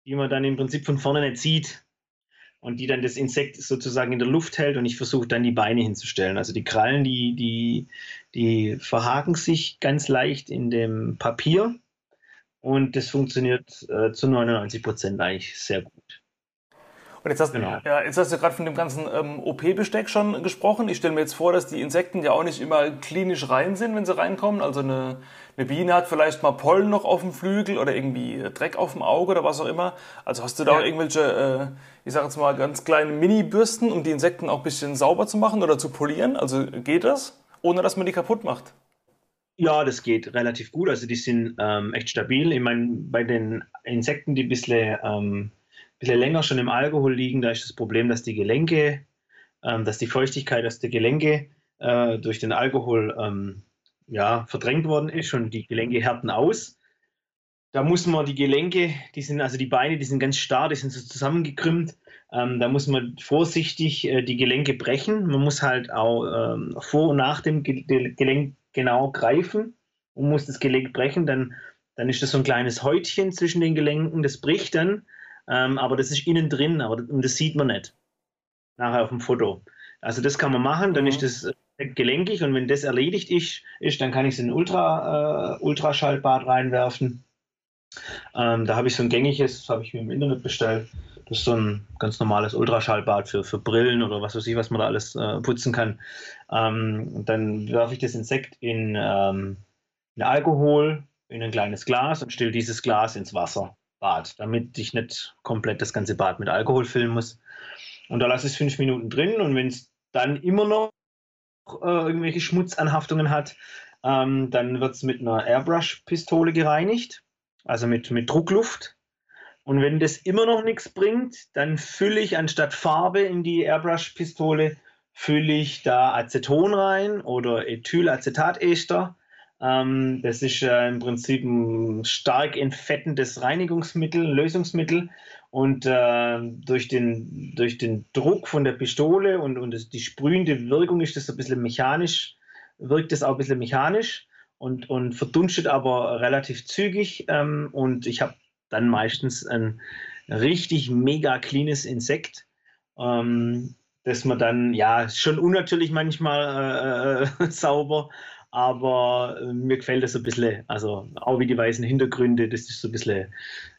die man dann im Prinzip von vorne nicht sieht und die dann das Insekt sozusagen in der Luft hält und ich versuche dann die Beine hinzustellen. Also die Krallen, die, die, die verhaken sich ganz leicht in dem Papier und das funktioniert äh, zu 99 Prozent eigentlich sehr gut. Und jetzt hast, genau. ja, jetzt hast du gerade von dem ganzen ähm, OP-Besteck schon gesprochen. Ich stelle mir jetzt vor, dass die Insekten ja auch nicht immer klinisch rein sind, wenn sie reinkommen. Also eine, eine Biene hat vielleicht mal Pollen noch auf dem Flügel oder irgendwie Dreck auf dem Auge oder was auch immer. Also hast du da ja. auch irgendwelche, äh, ich sage jetzt mal, ganz kleine Mini-Bürsten, um die Insekten auch ein bisschen sauber zu machen oder zu polieren? Also geht das, ohne dass man die kaputt macht? Ja, das geht relativ gut. Also die sind ähm, echt stabil. Ich meine, bei den Insekten, die ein bisschen ähm, bisschen länger schon im Alkohol liegen, da ist das Problem, dass die Gelenke, ähm, dass die Feuchtigkeit aus der Gelenke äh, durch den Alkohol ähm, ja, verdrängt worden ist und die Gelenke härten aus. Da muss man die Gelenke, die sind, also die Beine, die sind ganz starr, die sind so zusammengekrümmt. Ähm, da muss man vorsichtig äh, die Gelenke brechen. Man muss halt auch ähm, vor und nach dem Ge Gelenk genau greifen und muss das Gelenk brechen. Dann, dann ist das so ein kleines Häutchen zwischen den Gelenken, das bricht dann ähm, aber das ist innen drin, aber und das sieht man nicht nachher auf dem Foto. Also das kann man machen, dann mhm. ist das äh, gelenkig und wenn das erledigt ist, ist dann kann ich es in ein Ultra, äh, Ultraschallbad reinwerfen. Ähm, da habe ich so ein gängiges, das habe ich mir im Internet bestellt. Das ist so ein ganz normales Ultraschallbad für, für Brillen oder was weiß ich, was man da alles äh, putzen kann. Ähm, dann werfe ich das Insekt in, ähm, in Alkohol, in ein kleines Glas und stelle dieses Glas ins Wasser. Bad, damit ich nicht komplett das ganze Bad mit Alkohol füllen muss. Und da lasse ich es fünf Minuten drin und wenn es dann immer noch äh, irgendwelche Schmutzanhaftungen hat, Ähm, dann wird es mit einer Airbrush-Pistole gereinigt, also mit, mit Druckluft. Und wenn das immer noch nichts bringt, dann fülle ich anstatt Farbe in die Airbrush-Pistole, fülle ich da Aceton rein oder Ethylacetatester. Ähm, das ist äh, im Prinzip ein stark entfettendes Reinigungsmittel, Lösungsmittel. Und äh, durch, den, durch den Druck von der Pistole und, und das, die sprühende Wirkung ist das ein bisschen mechanisch, wirkt das auch ein bisschen mechanisch und, und verdunstet aber relativ zügig. Ähm, und ich habe dann meistens ein richtig mega cleanes Insekt. Ähm, dass man dann, ja, schon unnatürlich manchmal äh, äh, sauber, aber äh, mir gefällt das so ein bisschen, also auch wie die weißen Hintergründe, das ist so ein bisschen,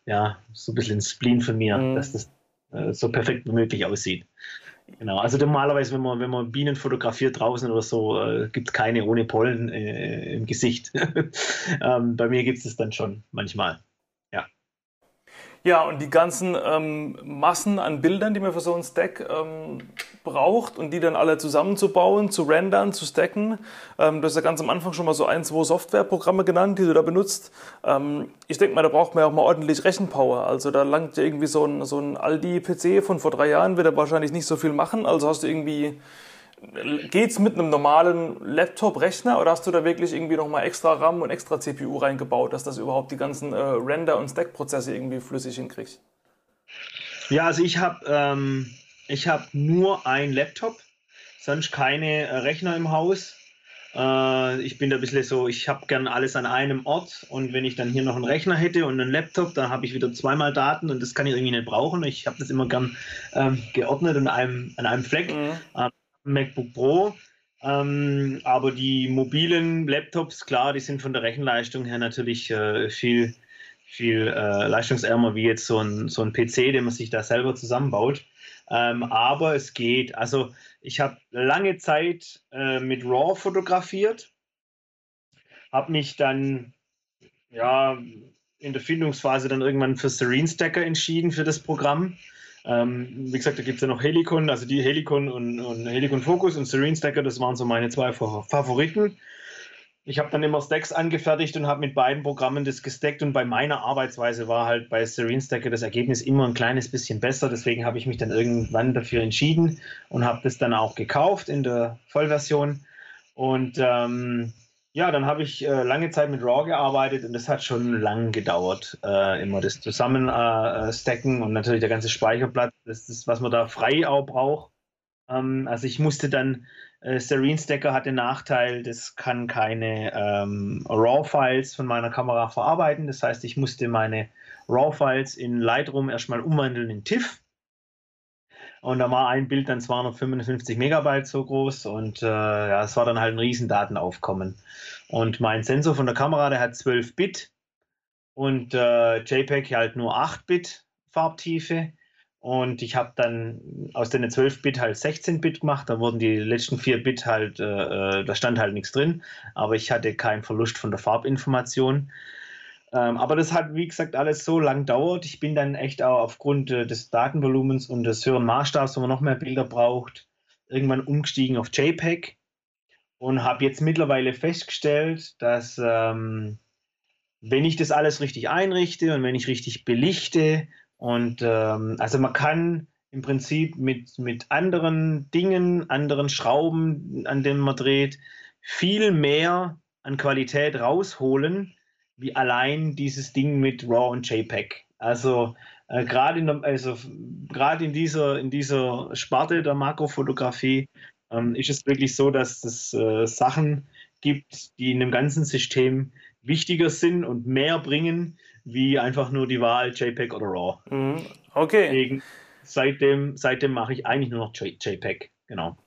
ja, so ein bisschen ein Spleen von mir, mhm. dass das äh, so perfekt wie möglich aussieht. Genau, also normalerweise, wenn man, wenn man Bienen fotografiert draußen oder so, äh, gibt es keine ohne Pollen äh, im Gesicht. ähm, bei mir gibt es das dann schon manchmal. Ja, und die ganzen ähm, Massen an Bildern, die man für so ein Stack ähm, braucht und die dann alle zusammenzubauen, zu rendern, zu stacken. Ähm, du hast ja ganz am Anfang schon mal so ein, zwei Softwareprogramme genannt, die du da benutzt. Ähm, ich denke mal, da braucht man ja auch mal ordentlich Rechenpower. Also da langt ja irgendwie so ein, so ein Aldi-PC von vor drei Jahren, wird er wahrscheinlich nicht so viel machen. Also hast du irgendwie Geht es mit einem normalen Laptop-Rechner oder hast du da wirklich irgendwie nochmal extra RAM und extra CPU reingebaut, dass das überhaupt die ganzen äh, Render- und Stack-Prozesse irgendwie flüssig hinkriegt? Ja, also ich habe ähm, hab nur ein Laptop, sonst keine äh, Rechner im Haus. Äh, ich bin da ein bisschen so, ich habe gern alles an einem Ort und wenn ich dann hier noch einen Rechner hätte und einen Laptop, dann habe ich wieder zweimal Daten und das kann ich irgendwie nicht brauchen. Ich habe das immer gern ähm, geordnet an einem, an einem Fleck. Mhm. Ähm, MacBook Pro. Ähm, aber die mobilen Laptops, klar, die sind von der Rechenleistung her natürlich äh, viel, viel äh, leistungsärmer wie jetzt so ein, so ein PC, den man sich da selber zusammenbaut. Ähm, aber es geht. Also ich habe lange Zeit äh, mit RAW fotografiert, habe mich dann ja in der Findungsphase dann irgendwann für Serene Stacker entschieden für das Programm. Ähm, wie gesagt, da gibt es ja noch Helicon, also die Helicon und, und Helicon Focus und Serene Stacker, das waren so meine zwei Favoriten. Ich habe dann immer Stacks angefertigt und habe mit beiden Programmen das gestackt und bei meiner Arbeitsweise war halt bei Serene Stacker das Ergebnis immer ein kleines bisschen besser. Deswegen habe ich mich dann irgendwann dafür entschieden und habe das dann auch gekauft in der Vollversion. Und ähm, ja, dann habe ich äh, lange Zeit mit RAW gearbeitet und das hat schon lang gedauert. Äh, immer das Zusammenstacken äh, und natürlich der ganze Speicherplatz, das ist, was man da frei auch braucht. Ähm, also ich musste dann, äh, Serene Stacker hat den Nachteil, das kann keine ähm, RAW-Files von meiner Kamera verarbeiten. Das heißt, ich musste meine RAW-Files in Lightroom erstmal umwandeln in TIFF und da war ein Bild dann 255 Megabyte so groß und äh, ja, es war dann halt ein riesen Datenaufkommen. Und mein Sensor von der Kamera, der hat 12 Bit und äh, JPEG halt nur 8 Bit Farbtiefe. Und ich habe dann aus den 12 Bit halt 16 Bit gemacht. Da wurden die letzten 4 Bit halt, äh, äh, da stand halt nichts drin. Aber ich hatte keinen Verlust von der Farbinformation. Ähm, aber das hat, wie gesagt, alles so lang dauert. Ich bin dann echt auch aufgrund äh, des Datenvolumens und des höheren Maßstabs, wo man noch mehr Bilder braucht, irgendwann umgestiegen auf JPEG und habe jetzt mittlerweile festgestellt, dass ähm, wenn ich das alles richtig einrichte und wenn ich richtig belichte und ähm, also man kann im Prinzip mit, mit anderen Dingen, anderen Schrauben, an denen man dreht, viel mehr an Qualität rausholen, wie allein dieses Ding mit RAW und JPEG. Also äh, gerade in, also, in, dieser, in dieser Sparte der Makrofotografie ähm, ist es wirklich so, dass es äh, Sachen gibt, die in dem ganzen System wichtiger sind und mehr bringen, wie einfach nur die Wahl JPEG oder RAW. Mhm. Okay. Deswegen, seitdem, seitdem mache ich eigentlich nur noch JPEG. Genau.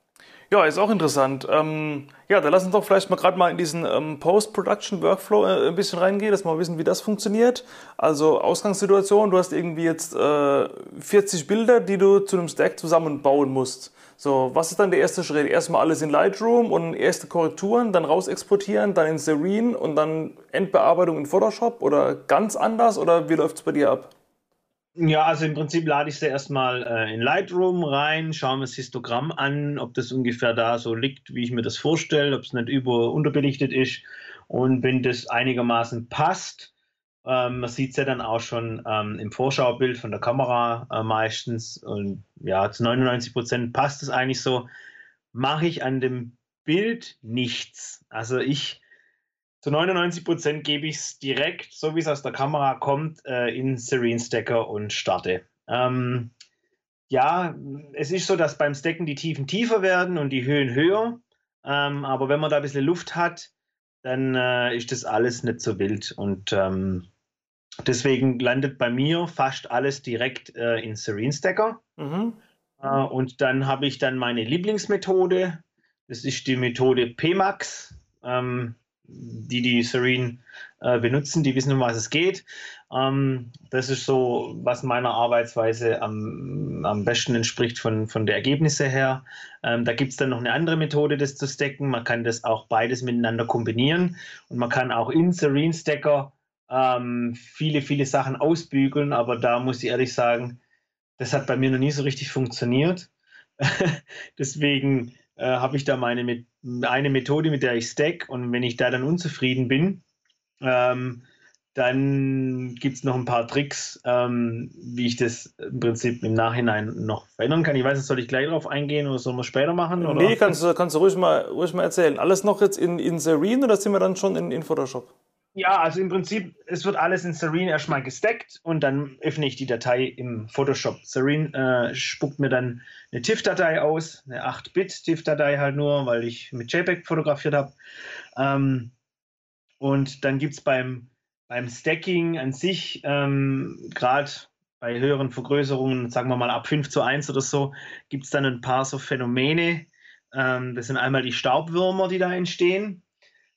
Ja, ist auch interessant. Ähm, ja, da lass uns doch vielleicht mal gerade mal in diesen ähm, Post-Production-Workflow äh, ein bisschen reingehen, dass wir mal wissen, wie das funktioniert. Also Ausgangssituation, du hast irgendwie jetzt äh, 40 Bilder, die du zu einem Stack zusammenbauen musst. So, was ist dann der erste Schritt? Erstmal alles in Lightroom und erste Korrekturen, dann raus exportieren, dann in Serene und dann Endbearbeitung in Photoshop oder ganz anders oder wie läuft es bei dir ab? Ja, also im Prinzip lade ich sie erstmal äh, in Lightroom rein, schaue mir das Histogramm an, ob das ungefähr da so liegt, wie ich mir das vorstelle, ob es nicht über unterbelichtet ist. Und wenn das einigermaßen passt, ähm, man sieht es ja dann auch schon ähm, im Vorschaubild von der Kamera äh, meistens. Und ja, zu 99 Prozent passt es eigentlich so. Mache ich an dem Bild nichts. Also ich zu 99 Prozent gebe ich es direkt, so wie es aus der Kamera kommt, äh, in Serene Stacker und starte. Ähm, ja, es ist so, dass beim Stacken die Tiefen tiefer werden und die Höhen höher. Ähm, aber wenn man da ein bisschen Luft hat, dann äh, ist das alles nicht so wild. Und ähm, deswegen landet bei mir fast alles direkt äh, in Serene Stacker. Mhm. Äh, und dann habe ich dann meine Lieblingsmethode. Das ist die Methode PMAX. Ähm, die die Serene äh, benutzen, die wissen, um was es geht. Ähm, das ist so, was meiner Arbeitsweise am, am besten entspricht von, von der Ergebnisse her. Ähm, da gibt es dann noch eine andere Methode, das zu stacken. Man kann das auch beides miteinander kombinieren und man kann auch in Serene Stacker ähm, viele, viele Sachen ausbügeln, aber da muss ich ehrlich sagen, das hat bei mir noch nie so richtig funktioniert. Deswegen äh, habe ich da meine eine Methode, mit der ich stack und wenn ich da dann unzufrieden bin, ähm, dann gibt es noch ein paar Tricks, ähm, wie ich das im Prinzip im Nachhinein noch verändern kann. Ich weiß nicht, soll ich gleich darauf eingehen oder sollen wir später machen? Oder? Nee, kannst, kannst du ruhig mal, ruhig mal erzählen. Alles noch jetzt in, in Serene oder sind wir dann schon in, in Photoshop? Ja, also im Prinzip, es wird alles in Serene erstmal gesteckt und dann öffne ich die Datei im Photoshop. Serene äh, spuckt mir dann eine TIFF-Datei aus, eine 8-Bit-TIFF-Datei halt nur, weil ich mit JPEG fotografiert habe. Ähm, und dann gibt es beim, beim Stacking an sich, ähm, gerade bei höheren Vergrößerungen, sagen wir mal ab 5 zu 1 oder so, gibt es dann ein paar so Phänomene. Ähm, das sind einmal die Staubwürmer, die da entstehen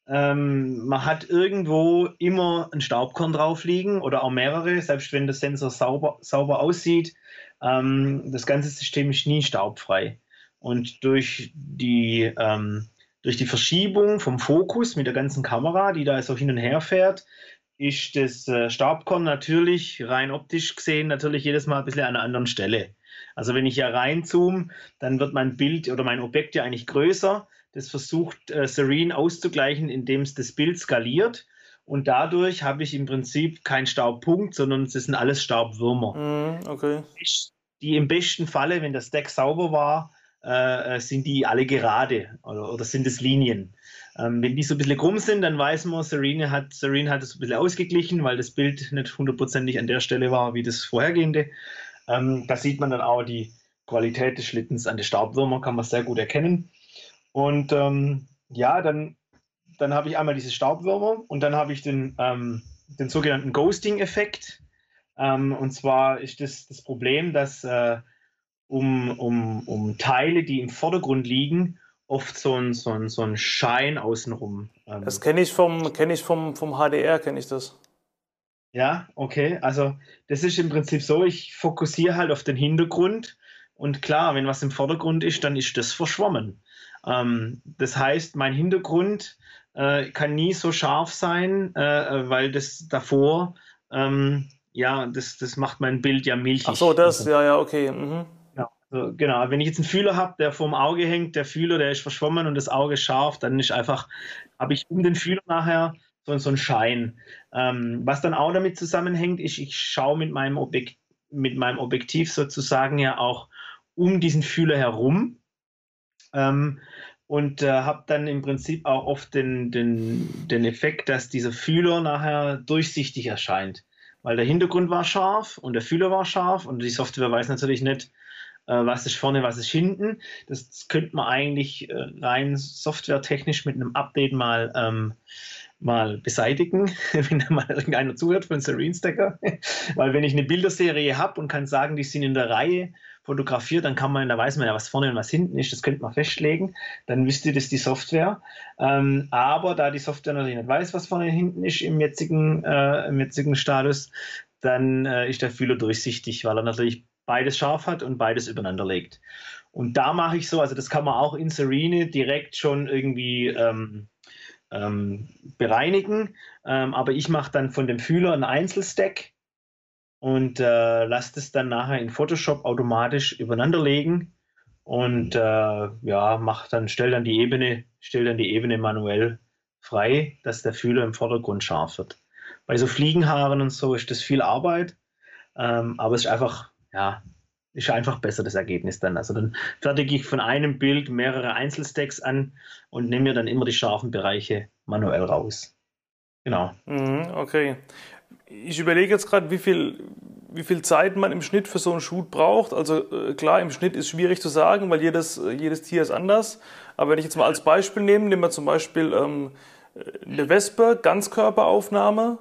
ähm, man hat irgendwo immer ein Staubkorn drauf liegen oder auch mehrere, selbst wenn der Sensor sauber, sauber aussieht. Ähm, das ganze System ist nie staubfrei. Und durch die, ähm, durch die Verschiebung vom Fokus mit der ganzen Kamera, die da so hin und her fährt, ist das äh, Staubkorn natürlich rein optisch gesehen natürlich jedes Mal ein bisschen an einer anderen Stelle. Also wenn ich hier reinzoome, dann wird mein Bild oder mein Objekt ja eigentlich größer das versucht äh, Serene auszugleichen, indem es das Bild skaliert. Und dadurch habe ich im Prinzip keinen Staubpunkt, sondern es sind alles Staubwürmer. Mm, okay. Die im besten Falle, wenn das Deck sauber war, äh, äh, sind die alle gerade oder, oder sind es Linien. Ähm, wenn die so ein bisschen krumm sind, dann weiß man, Serene hat, Serene hat es ein bisschen ausgeglichen, weil das Bild nicht hundertprozentig an der Stelle war wie das vorhergehende. Ähm, da sieht man dann auch die Qualität des Schlittens an den Staubwürmern, kann man sehr gut erkennen. Und ähm, ja, dann, dann habe ich einmal diese Staubwürmer und dann habe ich den, ähm, den sogenannten Ghosting-Effekt. Ähm, und zwar ist das das Problem, dass äh, um, um, um Teile, die im Vordergrund liegen, oft so ein, so ein, so ein Schein außenrum. Ähm, das kenne ich vom, kenn ich vom, vom HDR, kenne ich das. Ja, okay. Also das ist im Prinzip so, ich fokussiere halt auf den Hintergrund und klar, wenn was im Vordergrund ist, dann ist das verschwommen. Ähm, das heißt, mein Hintergrund äh, kann nie so scharf sein, äh, weil das davor, ähm, ja, das, das macht mein Bild ja milchig. Ach so, das, also, ja, ja, okay. Mhm. Ja, also, genau, wenn ich jetzt einen Fühler habe, der vorm Auge hängt, der Fühler, der ist verschwommen und das Auge scharf, dann ist einfach, habe ich um den Fühler nachher so, so einen Schein. Ähm, was dann auch damit zusammenhängt, ist, ich schaue mit meinem Objekt mit meinem Objektiv sozusagen ja auch um diesen Fühler herum. Ähm, und äh, habe dann im Prinzip auch oft den, den, den Effekt, dass dieser Fühler nachher durchsichtig erscheint. Weil der Hintergrund war scharf und der Fühler war scharf und die Software weiß natürlich nicht, äh, was ist vorne, was ist hinten. Das, könnte man eigentlich äh, rein softwaretechnisch mit einem Update mal, ähm, mal beseitigen, wenn da mal irgendeiner zuhört von Serene Stacker. Weil wenn ich eine Bilderserie habe und kann sagen, die sind in der Reihe fotografiert, dann kann man, da weiß man ja, was vorne und was hinten ist, das könnte man festlegen, dann wüsste das die Software. Ähm, aber da die Software natürlich nicht weiß, was vorne und hinten ist im jetzigen, äh, im jetzigen Status, dann äh, ist der Fühler durchsichtig, weil er natürlich beides scharf hat und beides übereinander legt. Und da mache ich so, also das kann man auch in Serene direkt schon irgendwie ähm, ähm, bereinigen, ähm, aber ich mache dann von dem Fühler einen Einzelstack und äh, lasst es dann nachher in Photoshop automatisch übereinander legen und äh, ja, mach dann, stell dann die Ebene, stell dann die Ebene manuell frei, dass der Fühler im Vordergrund scharf wird. Bei so Fliegenhaaren und so ist das viel Arbeit, ähm, aber es ist einfach, ja, ist einfach besser das Ergebnis dann. Also dann fertige ich von einem Bild mehrere Einzelstacks an und nehme mir dann immer die scharfen Bereiche manuell raus. Genau. Mhm, okay. Ich überlege jetzt gerade, wie viel, wie viel Zeit man im Schnitt für so einen Shoot braucht. Also äh, klar, im Schnitt ist schwierig zu sagen, weil jedes, äh, jedes Tier ist anders. Aber wenn ich jetzt mal als Beispiel nehme, nehmen wir zum Beispiel ähm, eine Wespe, Ganzkörperaufnahme.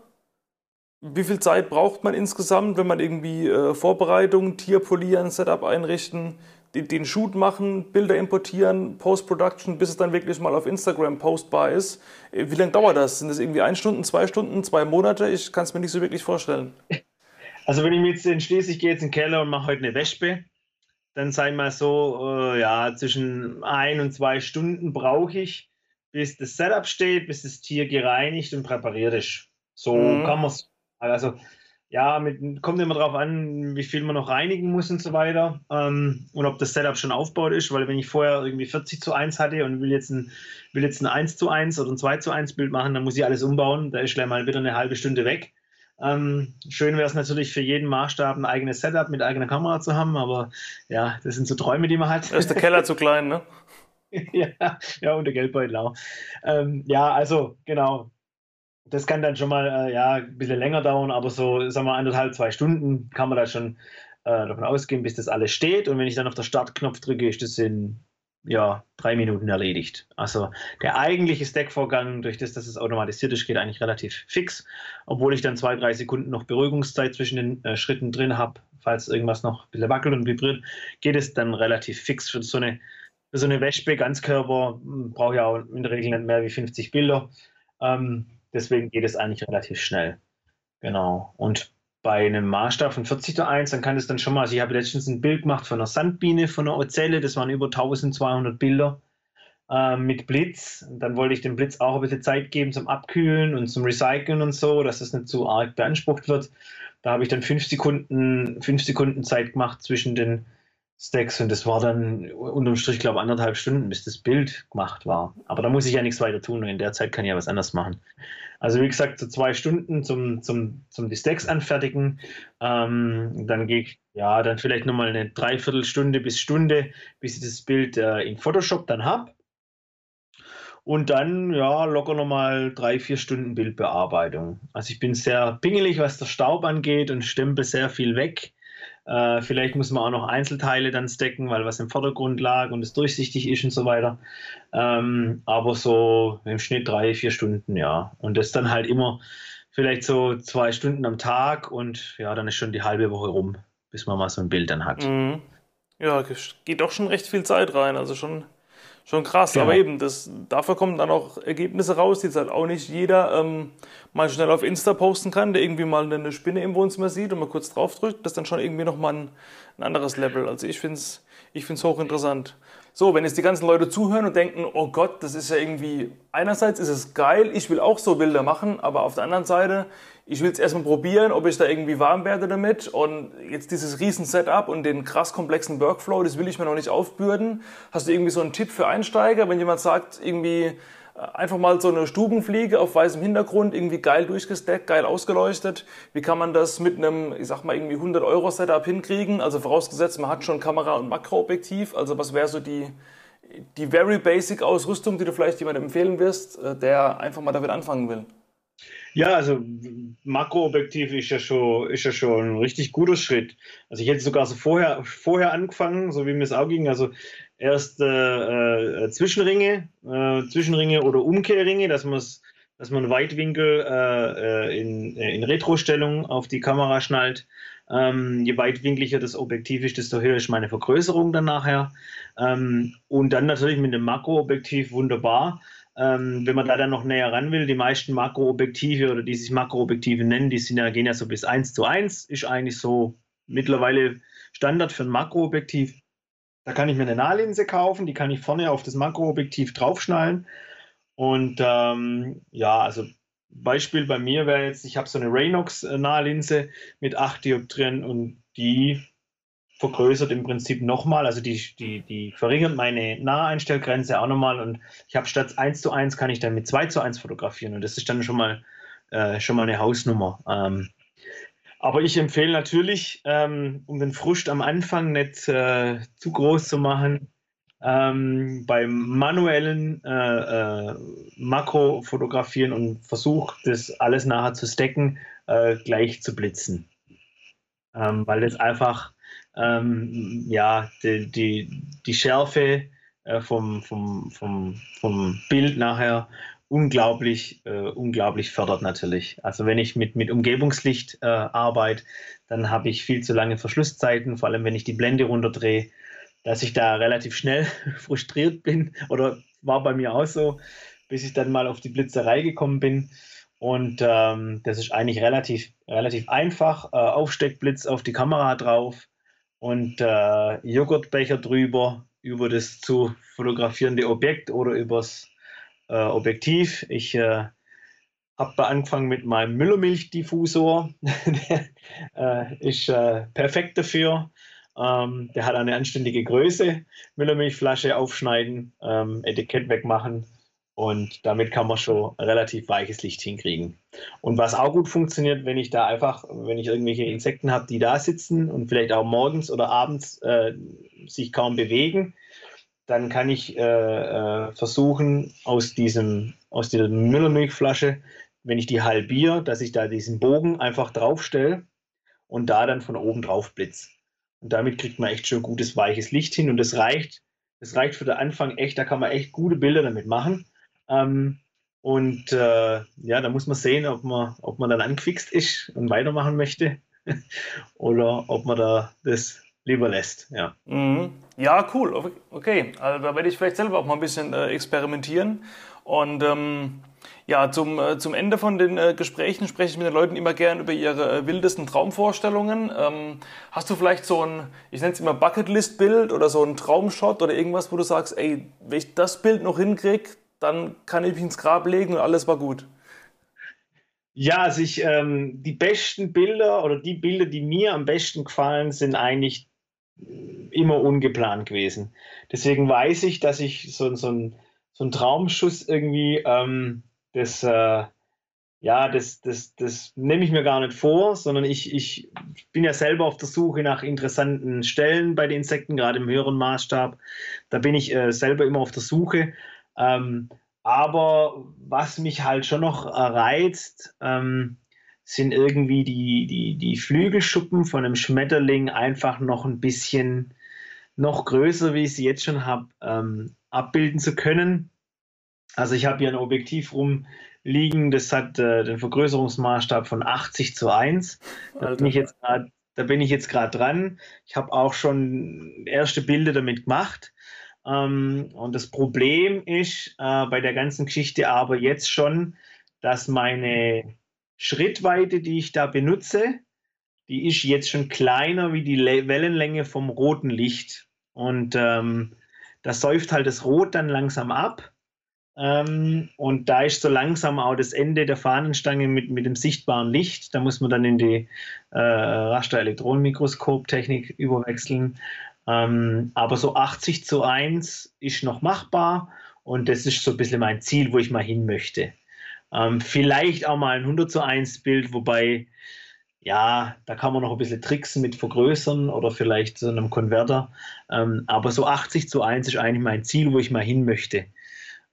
Wie viel Zeit braucht man insgesamt, wenn man irgendwie äh, Vorbereitung, Tier polieren, Setup einrichten, den, den Shoot machen, Bilder importieren, Post-Production, bis es dann wirklich mal auf Instagram postbar ist? Äh, wie lange dauert das? Sind das irgendwie ein Stunden, zwei Stunden, zwei Monate? Ich kann es mir nicht so wirklich vorstellen. Also wenn ich mir jetzt entschließe, ich gehe jetzt in den Keller und mache heute eine Wespe, dann sei mal so, äh, ja, zwischen ein und zwei Stunden brauche ich, bis das Setup steht, bis das Tier gereinigt und präpariert ist. So mhm. kann man es. Also, ja, mit, kommt immer darauf an, wie viel man noch reinigen muss und so weiter. Ähm, und ob das Setup schon aufgebaut ist, weil wenn ich vorher irgendwie 40 zu 1 hatte und will jetzt ein, will jetzt ein 1 zu 1 oder ein 2 zu 1 Bild machen, dann muss ich alles umbauen. Da ist gleich mal wieder eine halbe Stunde weg. Ähm, schön wäre es natürlich für jeden Maßstab ein eigenes Setup mit eigener Kamera zu haben, aber ja, das sind so Träume, die man hat. Da ist der Keller zu klein, ne? ja, ja, und der Geldbeutel auch. Ähm, ja, also genau. Das kann dann schon mal äh, ja, ein bisschen länger dauern, aber so, sagen wir, anderthalb, zwei Stunden kann man da schon äh, davon ausgehen, bis das alles steht. Und wenn ich dann auf den Startknopf drücke, ist das in ja, drei Minuten erledigt. Also der eigentliche Stack-Vorgang, durch das, dass es automatisiert ist, geht eigentlich relativ fix, obwohl ich dann zwei, drei Sekunden noch Beruhigungszeit zwischen den äh, Schritten drin habe, falls irgendwas noch ein bisschen wackelt und vibriert, geht es dann relativ fix für so eine, für so eine Wespe, Ganzkörper, hm, brauche ich auch in der Regel nicht mehr wie 50 Bilder. Ähm, deswegen geht es eigentlich relativ schnell. Genau. Und bei einem Maßstab von 40 zu 1, dann kann es dann schon mal, also ich habe letztens ein Bild gemacht von einer Sandbiene, von einer Ozelle, das waren über 1200 Bilder äh, mit Blitz. Und dann wollte ich dem Blitz auch ein bisschen Zeit geben zum Abkühlen und zum Recyceln und so, dass es nicht zu arg beansprucht wird. Da habe ich dann fünf Sekunden, fünf Sekunden Zeit gemacht zwischen den Stacks und das war dann unterm Strich, glaube ich, anderthalb Stunden, bis das Bild gemacht war. Aber da muss ich ja nichts weiter tun und in der Zeit kann ich ja was anderes machen. Also wie gesagt, so zwei Stunden zum, zum, zum die Stacks anfertigen. Ähm, dann gehe ich, ja, dann vielleicht nochmal eine Dreiviertelstunde bis Stunde, bis ich das Bild äh, in Photoshop dann habe. Und dann, ja, locker nochmal drei, vier Stunden Bildbearbeitung. Also ich bin sehr pingelig, was der Staub angeht und stempel sehr viel weg. Äh, vielleicht muss man auch noch Einzelteile dann stacken, weil was im Vordergrund lag und es durchsichtig ist und so weiter. Ähm, aber so im Schnitt drei, vier Stunden, ja. Und das dann halt immer vielleicht so zwei Stunden am Tag und ja, dann ist schon die halbe Woche rum, bis man mal so ein Bild dann hat. Mhm. Ja, geht doch schon recht viel Zeit rein. Also schon Schon krass, genau. aber eben, das, dafür kommen dann auch Ergebnisse raus, die jetzt halt auch nicht jeder ähm, mal schnell auf Insta posten kann, der irgendwie mal eine Spinne im Wohnzimmer sieht und mal kurz draufdrückt. Das ist dann schon irgendwie nochmal ein, ein anderes Level. Also ich finde es ich find's hochinteressant. So, wenn jetzt die ganzen Leute zuhören und denken, oh Gott, das ist ja irgendwie, einerseits ist es geil, ich will auch so Bilder machen, aber auf der anderen Seite, ich will es erstmal probieren, ob ich da irgendwie warm werde damit. Und jetzt dieses riesen Setup und den krass komplexen Workflow, das will ich mir noch nicht aufbürden. Hast du irgendwie so einen Tipp für Einsteiger, wenn jemand sagt, irgendwie äh, einfach mal so eine Stubenfliege auf weißem Hintergrund, irgendwie geil durchgesteckt, geil ausgeleuchtet. Wie kann man das mit einem, ich sag mal, irgendwie 100 Euro Setup hinkriegen? Also vorausgesetzt, man hat schon Kamera und Makroobjektiv. Also was wäre so die, die very basic Ausrüstung, die du vielleicht jemandem empfehlen wirst, äh, der einfach mal damit anfangen will? Ja, also Makroobjektiv ist ja schon, ist ja schon ein richtig guter Schritt. Also ich hätte sogar so vorher, vorher angefangen, so wie mir es auch ging. Also erst äh, äh, Zwischenringe, äh, Zwischenringe oder Umkehrringe, dass man dass man Weitwinkel äh, äh, in, in Retrostellung auf die Kamera schnallt. Ähm, je weitwinkliger das Objektiv ist, desto höher ist meine Vergrößerung dann nachher. Ähm, und dann natürlich mit dem Makroobjektiv wunderbar. Ähm, wenn man da dann noch näher ran will, die meisten Makroobjektive oder die sich Makroobjektive nennen, die sind ja, gehen ja so bis 1 zu 1, ist eigentlich so mittlerweile Standard für ein Makroobjektiv. Da kann ich mir eine Nahlinse kaufen, die kann ich vorne auf das Makroobjektiv draufschnallen. Und ähm, ja, also Beispiel bei mir wäre jetzt, ich habe so eine Raynox-Nahlinse mit 8 Dioptrien und die vergrößert im Prinzip nochmal, also die, die, die verringert meine Naheinstellgrenze auch nochmal und ich habe statt 1 zu 1 kann ich dann mit 2 zu 1 fotografieren und das ist dann schon mal, äh, schon mal eine Hausnummer. Ähm, aber ich empfehle natürlich, ähm, um den Frust am Anfang nicht äh, zu groß zu machen, ähm, beim manuellen äh, äh, Makrofotografieren und versucht, das alles nachher zu stacken, äh, gleich zu blitzen. Ähm, weil das einfach ähm, ja, die, die, die Schärfe äh, vom, vom, vom, vom Bild nachher unglaublich, äh, unglaublich fördert natürlich. Also wenn ich mit, mit Umgebungslicht äh, arbeite, dann habe ich viel zu lange Verschlusszeiten, vor allem wenn ich die Blende runterdrehe, dass ich da relativ schnell frustriert bin oder war bei mir auch so, bis ich dann mal auf die Blitzerei gekommen bin. Und ähm, das ist eigentlich relativ, relativ einfach. Äh, Aufsteckblitz auf die Kamera drauf und äh, Joghurtbecher drüber, über das zu fotografierende Objekt oder übers äh, Objektiv. Ich äh, habe angefangen mit meinem Müllermilchdiffusor. der äh, ist äh, perfekt dafür. Ähm, der hat eine anständige Größe. Müllermilchflasche aufschneiden, ähm, Etikett wegmachen und damit kann man schon relativ weiches Licht hinkriegen. Und was auch gut funktioniert, wenn ich da einfach, wenn ich irgendwelche Insekten habe, die da sitzen und vielleicht auch morgens oder abends äh, sich kaum bewegen, dann kann ich äh, äh, versuchen, aus, diesem, aus dieser Müllermilchflasche, wenn ich die halbiere, dass ich da diesen Bogen einfach draufstelle und da dann von oben drauf blitz. Und damit kriegt man echt schon gutes, weiches Licht hin und das reicht. Das reicht für den Anfang echt, da kann man echt gute Bilder damit machen. Ähm, und äh, ja, da muss man sehen, ob man, ob man dann angefixt ist und weitermachen möchte oder ob man da das lieber lässt. Ja, mhm. ja cool. Okay, also da werde ich vielleicht selber auch mal ein bisschen äh, experimentieren. Und ähm, ja, zum, äh, zum Ende von den äh, Gesprächen spreche ich mit den Leuten immer gern über ihre äh, wildesten Traumvorstellungen. Ähm, hast du vielleicht so ein, ich nenne es immer Bucketlist-Bild oder so ein Traumshot oder irgendwas, wo du sagst, ey, wenn ich das Bild noch hinkriege, dann kann ich mich ins Grab legen und alles war gut. Ja, also ich, ähm, die besten Bilder oder die Bilder, die mir am besten gefallen, sind eigentlich immer ungeplant gewesen. Deswegen weiß ich, dass ich so, so, ein, so Traumschuss irgendwie, ähm, das, äh, ja, das, das, das nehme ich mir gar nicht vor, sondern ich, ich bin ja selber auf der Suche nach interessanten Stellen bei den Insekten, gerade im höheren Maßstab. Da bin ich äh, selber immer auf der Suche. Ähm, aber was mich halt schon noch reizt, ähm, sind irgendwie die, die, die Flügelschuppen von einem Schmetterling einfach noch ein bisschen noch größer, wie ich sie jetzt schon habe, ähm, abbilden zu können. Also ich habe hier ein Objektiv rumliegen, das hat äh, den Vergrößerungsmaßstab von 80 zu 1. Da bin ich jetzt grad, da bin ich jetzt gerade dran. Ich habe auch schon erste Bilder damit gemacht. Ähm, und das Problem ist äh, bei der ganzen Geschichte aber jetzt schon, dass meine Schrittweite, die ich da benutze, die ist jetzt schon kleiner wie die Le Wellenlänge vom roten Licht. Und ähm, da säuft halt das Rot dann langsam ab. Ähm, und da ist so langsam auch das Ende der Fahnenstange mit, mit dem sichtbaren Licht. Da muss man dann in die äh, Raster-Elektronenmikroskop-Technik überwechseln. Ähm, aber so 80 zu 1 ist noch machbar und das ist so ein bisschen mein Ziel, wo ich mal hin möchte. Ähm, vielleicht auch mal ein 100 zu 1 Bild, wobei, ja, da kann man noch ein bisschen tricksen mit Vergrößern oder vielleicht so einem Konverter. Ähm, aber so 80 zu 1 ist eigentlich mein Ziel, wo ich mal hin möchte.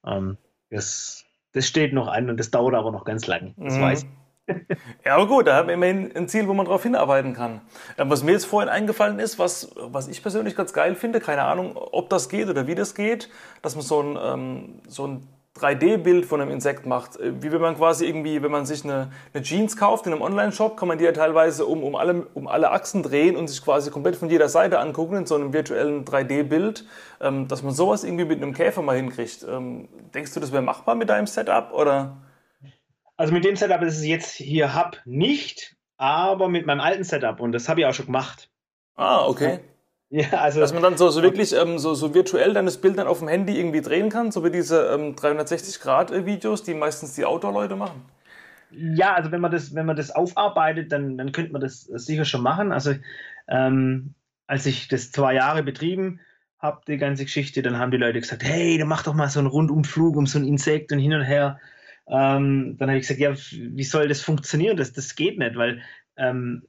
Ähm, das, das steht noch an und das dauert aber noch ganz lang. Das mhm. weiß ich. Ja, aber gut, da haben wir immerhin ein Ziel, wo man darauf hinarbeiten kann. Ähm, was mir jetzt vorhin eingefallen ist, was, was ich persönlich ganz geil finde, keine Ahnung, ob das geht oder wie das geht, dass man so ein, ähm, so ein 3D-Bild von einem Insekt macht. Äh, wie wenn man quasi irgendwie, wenn man sich eine, eine Jeans kauft in einem Online-Shop, kann man die ja teilweise um, um, alle, um alle Achsen drehen und sich quasi komplett von jeder Seite angucken in so einem virtuellen 3D-Bild, ähm, dass man sowas irgendwie mit einem Käfer mal hinkriegt. Ähm, denkst du, das wäre machbar mit deinem Setup oder? Also mit dem Setup, das ich jetzt hier habe, nicht, aber mit meinem alten Setup und das habe ich auch schon gemacht. Ah, okay. Ja, also. Dass man dann so, so wirklich ähm, so, so virtuell dann das Bild dann auf dem Handy irgendwie drehen kann, so wie diese ähm, 360-Grad-Videos, die meistens die Outdoor-Leute machen. Ja, also wenn man das, wenn man das aufarbeitet, dann, dann könnte man das sicher schon machen. Also ähm, als ich das zwei Jahre betrieben habe, die ganze Geschichte, dann haben die Leute gesagt, hey, dann mach doch mal so einen Rundumflug um so ein Insekt und hin und her. Ähm, dann habe ich gesagt, ja, wie soll das funktionieren? Das, das geht nicht, weil ähm,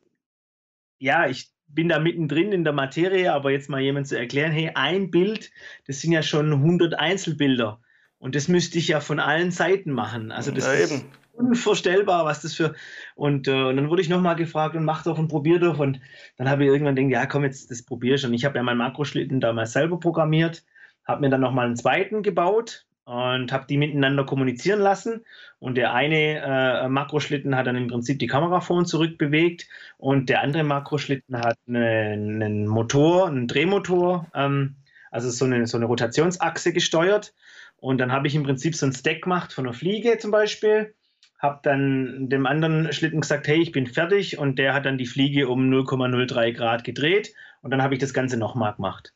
ja, ich bin da mittendrin in der Materie, aber jetzt mal jemand zu erklären, hey, ein Bild, das sind ja schon 100 Einzelbilder. Und das müsste ich ja von allen Seiten machen. Also das ja, ist unvorstellbar, was das für. Und, äh, und dann wurde ich nochmal gefragt und mach doch und probier doch. Und dann habe ich irgendwann gedacht, ja komm, jetzt das probier schon. Ich habe ja meinen Makroschlitten damals selber programmiert, habe mir dann nochmal einen zweiten gebaut und habe die miteinander kommunizieren lassen. Und der eine äh, Makroschlitten hat dann im Prinzip die Kamera vor und zurück bewegt und der andere Makroschlitten hat einen, einen Motor, einen Drehmotor, ähm, also so eine, so eine Rotationsachse gesteuert. Und dann habe ich im Prinzip so ein Stack gemacht von einer Fliege zum Beispiel. Habe dann dem anderen Schlitten gesagt, hey, ich bin fertig. Und der hat dann die Fliege um 0,03 Grad gedreht. Und dann habe ich das Ganze nochmal gemacht.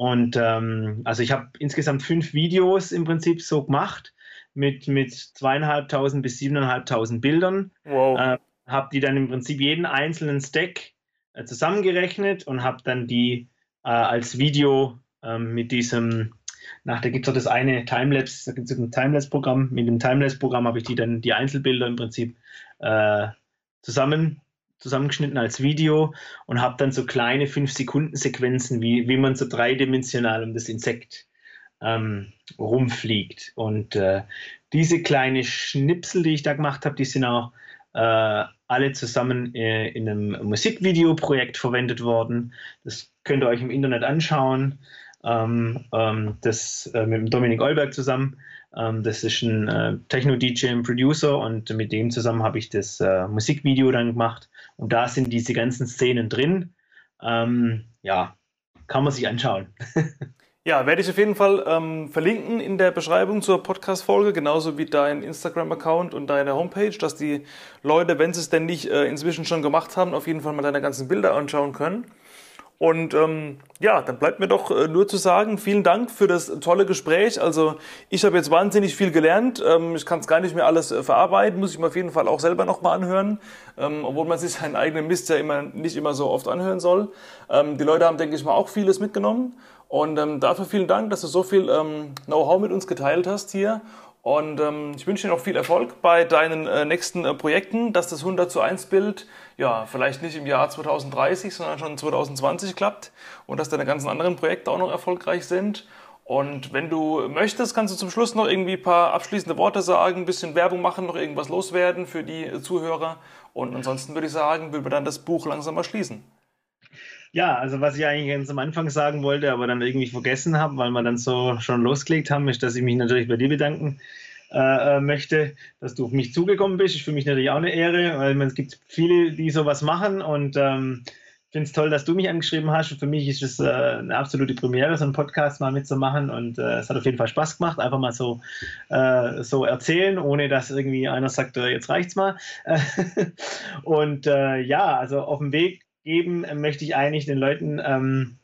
Und ähm, also ich habe insgesamt fünf Videos im Prinzip so gemacht mit, mit zweieinhalbtausend bis siebeneinhalbtausend Bildern. Wow. Äh, habe die dann im Prinzip jeden einzelnen Stack äh, zusammengerechnet und habe dann die äh, als Video ähm, mit diesem, nach da gibt es auch das eine Timelapse, da gibt es ein Timelapse-Programm. Mit dem Timelapse-Programm habe ich die dann die Einzelbilder im Prinzip äh, zusammen zusammengeschnitten als Video und habe dann so kleine 5-Sekunden-Sequenzen, wie, wie man so dreidimensional um das Insekt ähm, rumfliegt. Und äh, diese kleine Schnipsel, die ich da gemacht habe, die sind auch äh, alle zusammen äh, in einem Musikvideoprojekt verwendet worden. Das könnt ihr euch im Internet anschauen. Ähm, ähm, das äh, mit Dominik Eulberg zusammen. Ähm, das ist ein äh, Techno-DJ und Producer und mit dem zusammen habe ich das äh, Musikvideo dann gemacht. Und da sind diese ganzen Szenen drin. Ähm, ja, kann man sich anschauen. Ja, werde ich auf jeden Fall ähm, verlinken in der Beschreibung zur Podcast-Folge, genauso wie dein Instagram-Account und deine Homepage, dass die Leute, wenn sie es denn nicht äh, inzwischen schon gemacht haben, auf jeden Fall mal deine ganzen Bilder anschauen können. Und ähm, ja, dann bleibt mir doch äh, nur zu sagen, vielen Dank für das tolle Gespräch. Also ich habe jetzt wahnsinnig viel gelernt. Ähm, ich kann es gar nicht mehr alles äh, verarbeiten, muss ich mir auf jeden Fall auch selber nochmal anhören, ähm, obwohl man sich seinen eigenen Mist ja immer nicht immer so oft anhören soll. Ähm, die Leute haben, denke ich mal, auch vieles mitgenommen. Und ähm, dafür vielen Dank, dass du so viel ähm, Know-how mit uns geteilt hast hier. Und ähm, ich wünsche dir noch viel Erfolg bei deinen äh, nächsten äh, Projekten, dass das 100 zu 1 Bild ja vielleicht nicht im Jahr 2030, sondern schon 2020 klappt und dass deine ganzen anderen Projekte auch noch erfolgreich sind. Und wenn du möchtest, kannst du zum Schluss noch irgendwie ein paar abschließende Worte sagen, ein bisschen Werbung machen, noch irgendwas loswerden für die äh, Zuhörer. Und ansonsten würde ich sagen, will wir dann das Buch langsam mal schließen. Ja, also was ich eigentlich ganz am Anfang sagen wollte, aber dann irgendwie vergessen habe, weil wir dann so schon losgelegt haben, ist, dass ich mich natürlich bei dir bedanken äh, äh möchte, dass du auf mich zugekommen bist. Ist für mich natürlich auch eine Ehre, weil es gibt viele, die sowas machen und ähm, finde es toll, dass du mich angeschrieben hast. Und für mich ist es äh, eine absolute Premiere, so einen Podcast mal mitzumachen. Und äh, es hat auf jeden Fall Spaß gemacht, einfach mal so, äh, so erzählen, ohne dass irgendwie einer sagt, äh, jetzt reicht's mal. und äh, ja, also auf dem Weg geben äh, möchte ich eigentlich den Leuten ähm,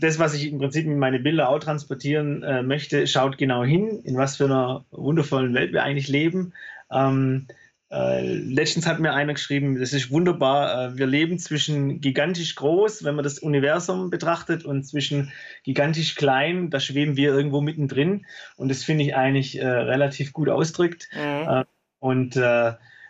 das, was ich im Prinzip in meine Bilder auch transportieren äh, möchte, schaut genau hin, in was für einer wundervollen Welt wir eigentlich leben. Ähm, äh, letztens hat mir einer geschrieben, das ist wunderbar, äh, wir leben zwischen gigantisch groß, wenn man das Universum betrachtet, und zwischen gigantisch klein, da schweben wir irgendwo mittendrin. Und das finde ich eigentlich äh, relativ gut ausdrückt. Mhm. Äh, und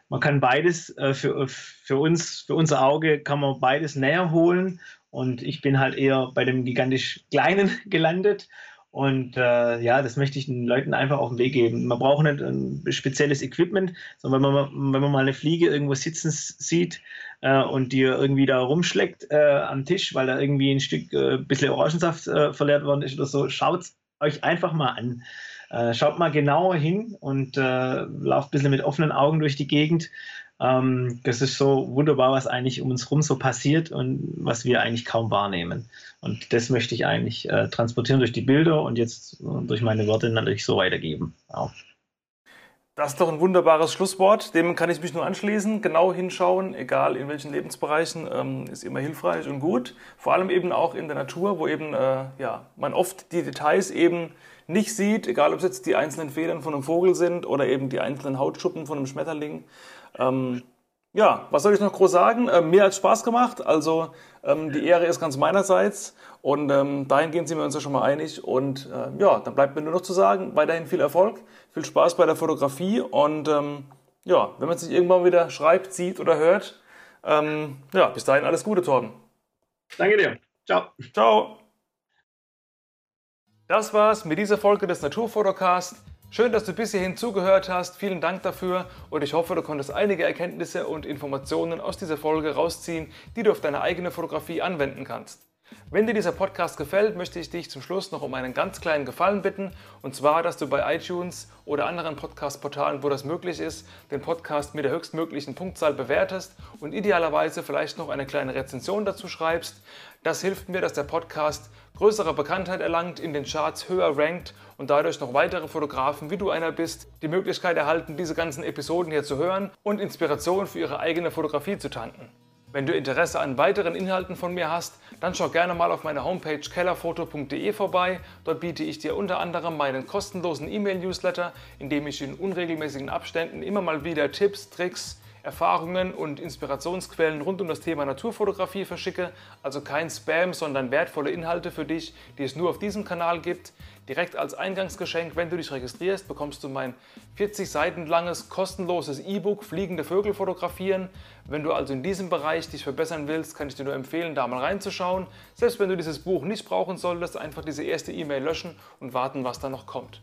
man kann beides äh, für, für uns, für unser Auge kann man beides näher holen. Und ich bin halt eher bei dem gigantisch Kleinen gelandet. Und äh, ja, das möchte ich den Leuten einfach auf den Weg geben. Man braucht nicht ein spezielles Equipment, sondern wenn man, wenn man mal eine Fliege irgendwo sitzen sieht äh, und die irgendwie da rumschlägt äh, am Tisch, weil da irgendwie ein Stück äh, bisschen Orangensaft äh, verleert worden ist oder so, schaut euch einfach mal an. Äh, schaut mal genauer hin und äh, lauft ein bisschen mit offenen Augen durch die Gegend. Ähm, das ist so wunderbar, was eigentlich um uns herum so passiert und was wir eigentlich kaum wahrnehmen. Und das möchte ich eigentlich äh, transportieren durch die Bilder und jetzt äh, durch meine Worte natürlich so weitergeben. Ja. Das ist doch ein wunderbares Schlusswort. Dem kann ich mich nur anschließen. Genau hinschauen, egal in welchen Lebensbereichen, ähm, ist immer hilfreich und gut. Vor allem eben auch in der Natur, wo eben äh, ja, man oft die Details eben nicht sieht, egal ob es jetzt die einzelnen Federn von einem Vogel sind oder eben die einzelnen Hautschuppen von einem Schmetterling. Ähm, Ja, was soll ich noch groß sagen? Ähm, mir hat Spaß gemacht. Also ähm, die Ehre ist ganz meinerseits. Und ähm, dahingehend sind wir uns ja schon mal einig. Und äh, ja, dann bleibt mir nur noch zu sagen, weiterhin viel Erfolg, viel Spaß bei der Fotografie. Und ähm, ja, wenn man sich irgendwann wieder schreibt, sieht oder hört, ähm, ja, bis dahin alles Gute, Torben. Danke dir. Ciao. Ciao. Das war's mit dieser Folge des Naturfotocast. Schön, dass du bis hierhin zugehört hast. Vielen Dank dafür und ich hoffe, du konntest einige Erkenntnisse und Informationen aus dieser Folge rausziehen, die du auf deine eigene Fotografie anwenden kannst. Wenn dir dieser Podcast gefällt, möchte ich dich zum Schluss noch um einen ganz kleinen Gefallen bitten. Und zwar, dass du bei iTunes oder anderen Podcast-Portalen, wo das möglich ist, den Podcast mit der höchstmöglichen Punktzahl bewertest und idealerweise vielleicht noch eine kleine Rezension dazu schreibst. Das hilft mir, dass der Podcast größere Bekanntheit erlangt, in den Charts höher rankt und dadurch noch weitere Fotografen, wie du einer bist, die Möglichkeit erhalten, diese ganzen Episoden hier zu hören und Inspiration für ihre eigene Fotografie zu tanken. Wenn du Interesse an weiteren Inhalten von mir hast, dann schau gerne mal auf meiner Homepage kellerfoto.de vorbei. Dort biete ich dir unter anderem meinen kostenlosen E-Mail-Newsletter, in dem ich in unregelmäßigen Abständen immer mal wieder Tipps, Tricks, Erfahrungen und Inspirationsquellen rund um das Thema Naturfotografie verschicke. Also kein Spam, sondern wertvolle Inhalte für dich, die es nur auf diesem Kanal gibt. Direkt als Eingangsgeschenk, wenn du dich registrierst, bekommst du mein 40 Seiten langes kostenloses E-Book Fliegende Vögel fotografieren. Wenn du also in diesem Bereich dich verbessern willst, kann ich dir nur empfehlen, da mal reinzuschauen. Selbst wenn du dieses Buch nicht brauchen solltest, einfach diese erste E-Mail löschen und warten, was da noch kommt.